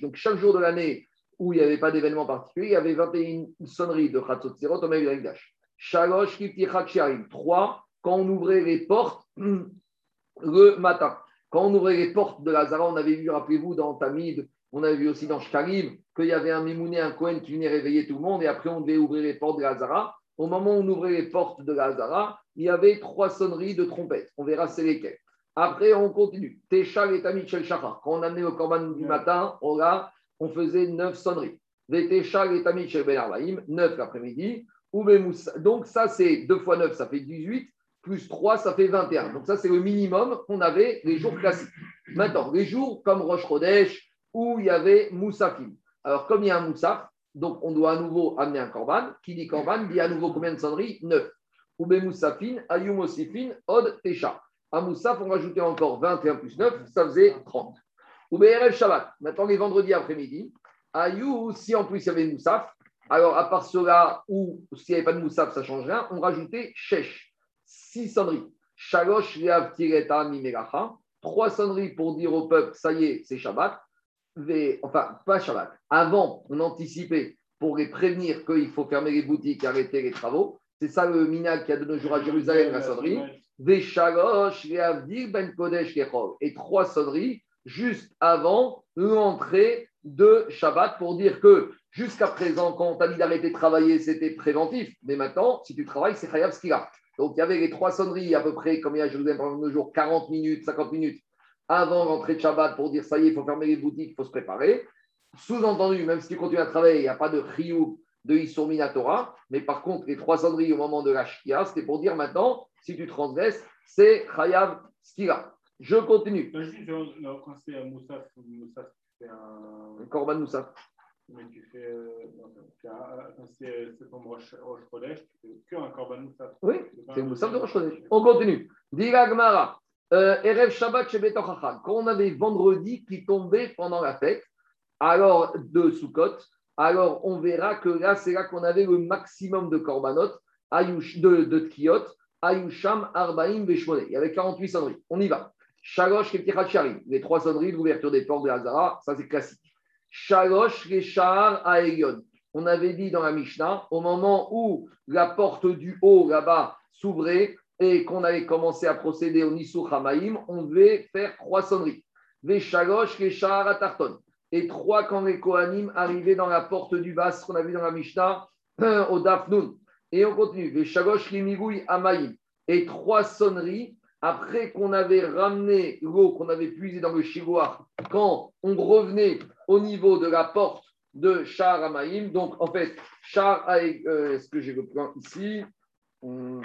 donc, chaque jour de l'année où il n'y avait pas d'événement particulier, il y avait 21 sonneries de Khatzot au Megdash. Shalosh Trois, quand on ouvrait les portes le matin. Quand on ouvrait les portes de Lazara, on avait vu, rappelez-vous, dans Tamid, on avait vu aussi dans Shkarim qu'il y avait un Mimouné, un Cohen qui venait réveiller tout le monde et après on devait ouvrir les portes de Lazara. Au moment où on ouvrait les portes de Lazara, il y avait trois sonneries de trompettes. On verra c'est lesquelles. Après, on continue. Técha et Tamit Shel Quand on amenait au Corban du matin, on, a, on faisait neuf sonneries. Técha et Tamit Shel Ben Arbaïm, neuf l'après-midi. Donc, ça, c'est deux fois neuf, ça fait 18 plus 3, ça fait 21. Donc ça, c'est le minimum qu'on avait les jours classiques. Maintenant, les jours comme Roche Chodesh, où il y avait Moussafim. Alors, comme il y a un Moussaf, donc on doit à nouveau amener un Korban. Qui dit Korban dit à nouveau combien de sonneries? 9. Oube Moussafin, Ayum Osifin, Od Tesha. À Moussaf, on rajoutait encore 21 plus 9, ça faisait 30. Oube Erev Shabbat. Maintenant, les vendredis après-midi. Ayou, si en plus il y avait Moussaf, alors à part cela, ou s'il n'y avait pas de Moussaf, ça ne change rien, on rajoutait Shesh. 6 sonneries. Shalosh, Leav, Tireta, Mimeracha. 3 sonneries pour dire au peuple, ça y est, c'est Shabbat enfin, pas Shabbat, avant, on anticipait pour les prévenir qu'il faut fermer les boutiques, arrêter les travaux. C'est ça le minag qui a de nos jours à Jérusalem, la sonnerie. ben Et trois sonneries juste avant l'entrée de Shabbat pour dire que jusqu'à présent, quand on t'a dit d'arrêter de travailler, c'était préventif. Mais maintenant, si tu travailles, c'est Chayav Skira. Donc il y avait les trois sonneries à peu près, comme il y a à Jérusalem pendant nos jours, 40 minutes, 50 minutes avant l'entrée de Shabbat pour dire ça y est, il faut fermer les boutiques, il faut se préparer. Sous-entendu, même si tu continues à travailler, il n'y a pas de Riyou de Issour Minatora, mais par contre, les trois sonneries au moment de la Shkia, c'était pour dire maintenant, si tu transgresses, c'est Chayav Skira. Je continue. Quand c'est Moussaf, Moussaf, c'est un. Korban Moussaf. Mais tu fais. Euh, quand c'est comme Roche Chodesh, tu fais qu'un Korban Moussaf. Oui, c'est Moussaf de Roche Chodesh. On continue. Diga Gmara. Euh, Erev Shabbat chez Quand on avait vendredi qui tombait pendant la fête, alors de Sukkot, alors on verra que là, c'est là qu'on avait le maximum de korbanot, de, de tkiot, Ayusham, Arbaim, Beshmone. Il y avait 48 sonneries. On y va. Shalosh, les trois sonneries de l'ouverture des portes de Hazara, ça c'est classique. Shalosh, Reshar, Aegon. On avait dit dans la Mishnah, au moment où la porte du haut là-bas s'ouvrait, et qu'on avait commencé à procéder au Nisou Hamaïm, on devait faire trois sonneries. Veshalosh, Keshar, Tarton. et trois quand les Kohanim arrivaient dans la porte du bas, qu'on a vu dans la Mishnah, au Dafnoun. Et on continue. Les Shagosh Amaïm. Et trois sonneries après qu'on avait ramené l'eau qu'on avait puisée dans le chigoir, quand on revenait au niveau de la porte de Shah Amaïm. Donc, en fait, Shah, euh, est-ce que j'ai le plan ici? Hum,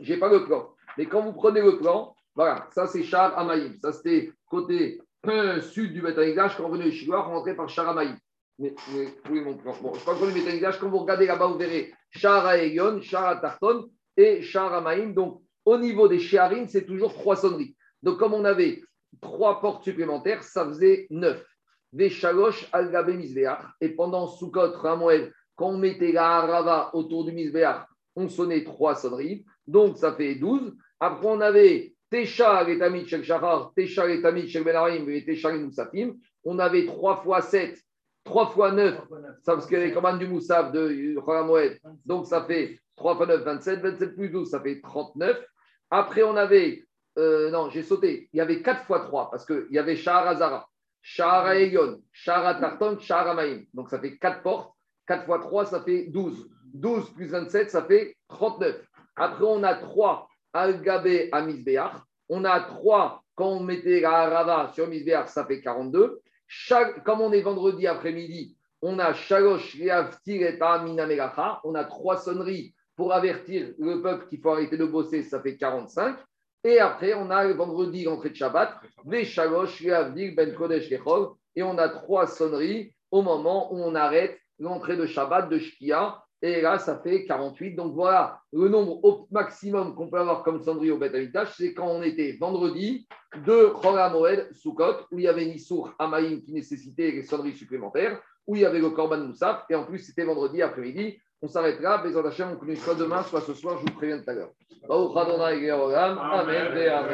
Je n'ai pas le plan. Mais quand vous prenez le plan, voilà, ça c'est Shah Amaïm. Ça c'était côté euh, sud du Betanigdash. Quand on venait chigoir, on rentrait par Shah Amaïm. Mais, oui, mon plan. Bon, je crois que le Betanigdash, quand vous regardez là-bas, vous verrez Aegon, Shah Tarton et Shah Amaïm. Donc, au niveau des Shiarim, c'est toujours trois sonneries. Donc, comme on avait trois portes supplémentaires, ça faisait neuf. Des Shalosh al Et pendant Sukkot, Ramoel, quand on mettait la Harava autour du Misbeach, on sonnait trois sonneries. Donc, ça fait douze. Après, on avait Tesha et Tamid Shel Shachar, Tesha et Tamid Shel Benarim et Tesha et Moussafim. On avait trois fois sept, trois fois neuf. Ça, parce qu'il y a les commandes du Moussaf de Ramoel. Donc, ça fait 3 fois 9, 27. 27 plus 12, ça fait 39. Après, on avait, euh, non, j'ai sauté, il y avait 4 fois 3 parce qu'il y avait Shahar Azara, Shahar Aegon, Shahar Tarton, Shahar Amaim. Donc ça fait 4 portes. 4 fois 3, ça fait 12. 12 plus 27, ça fait 39. Après, on a 3 Al-Gabé à Misbéach. On a 3 quand on mettait la Arava sur Misbéach, ça fait 42. Chaque, comme on est vendredi après-midi, on a Shalosh. On a 3 sonneries pour avertir le peuple qu'il faut arrêter de bosser, ça fait 45. Et après, on a le vendredi, l'entrée de Shabbat, Ben Kodesh, et on a trois sonneries au moment où on arrête l'entrée de Shabbat de Shkia. Et là, ça fait 48. Donc voilà, le nombre au maximum qu'on peut avoir comme sonnerie au Beth c'est quand on était vendredi de Chol Moed, Sukkot, où il y avait Nissour Amaïm qui nécessitait les sonneries supplémentaires, où il y avait le Korban Moussaf, et en plus, c'était vendredi après-midi. On s'arrêtera. Bézant Hachem, on connaît soit demain, soit ce soir, je vous préviens tout à l'heure. Amen. Amen.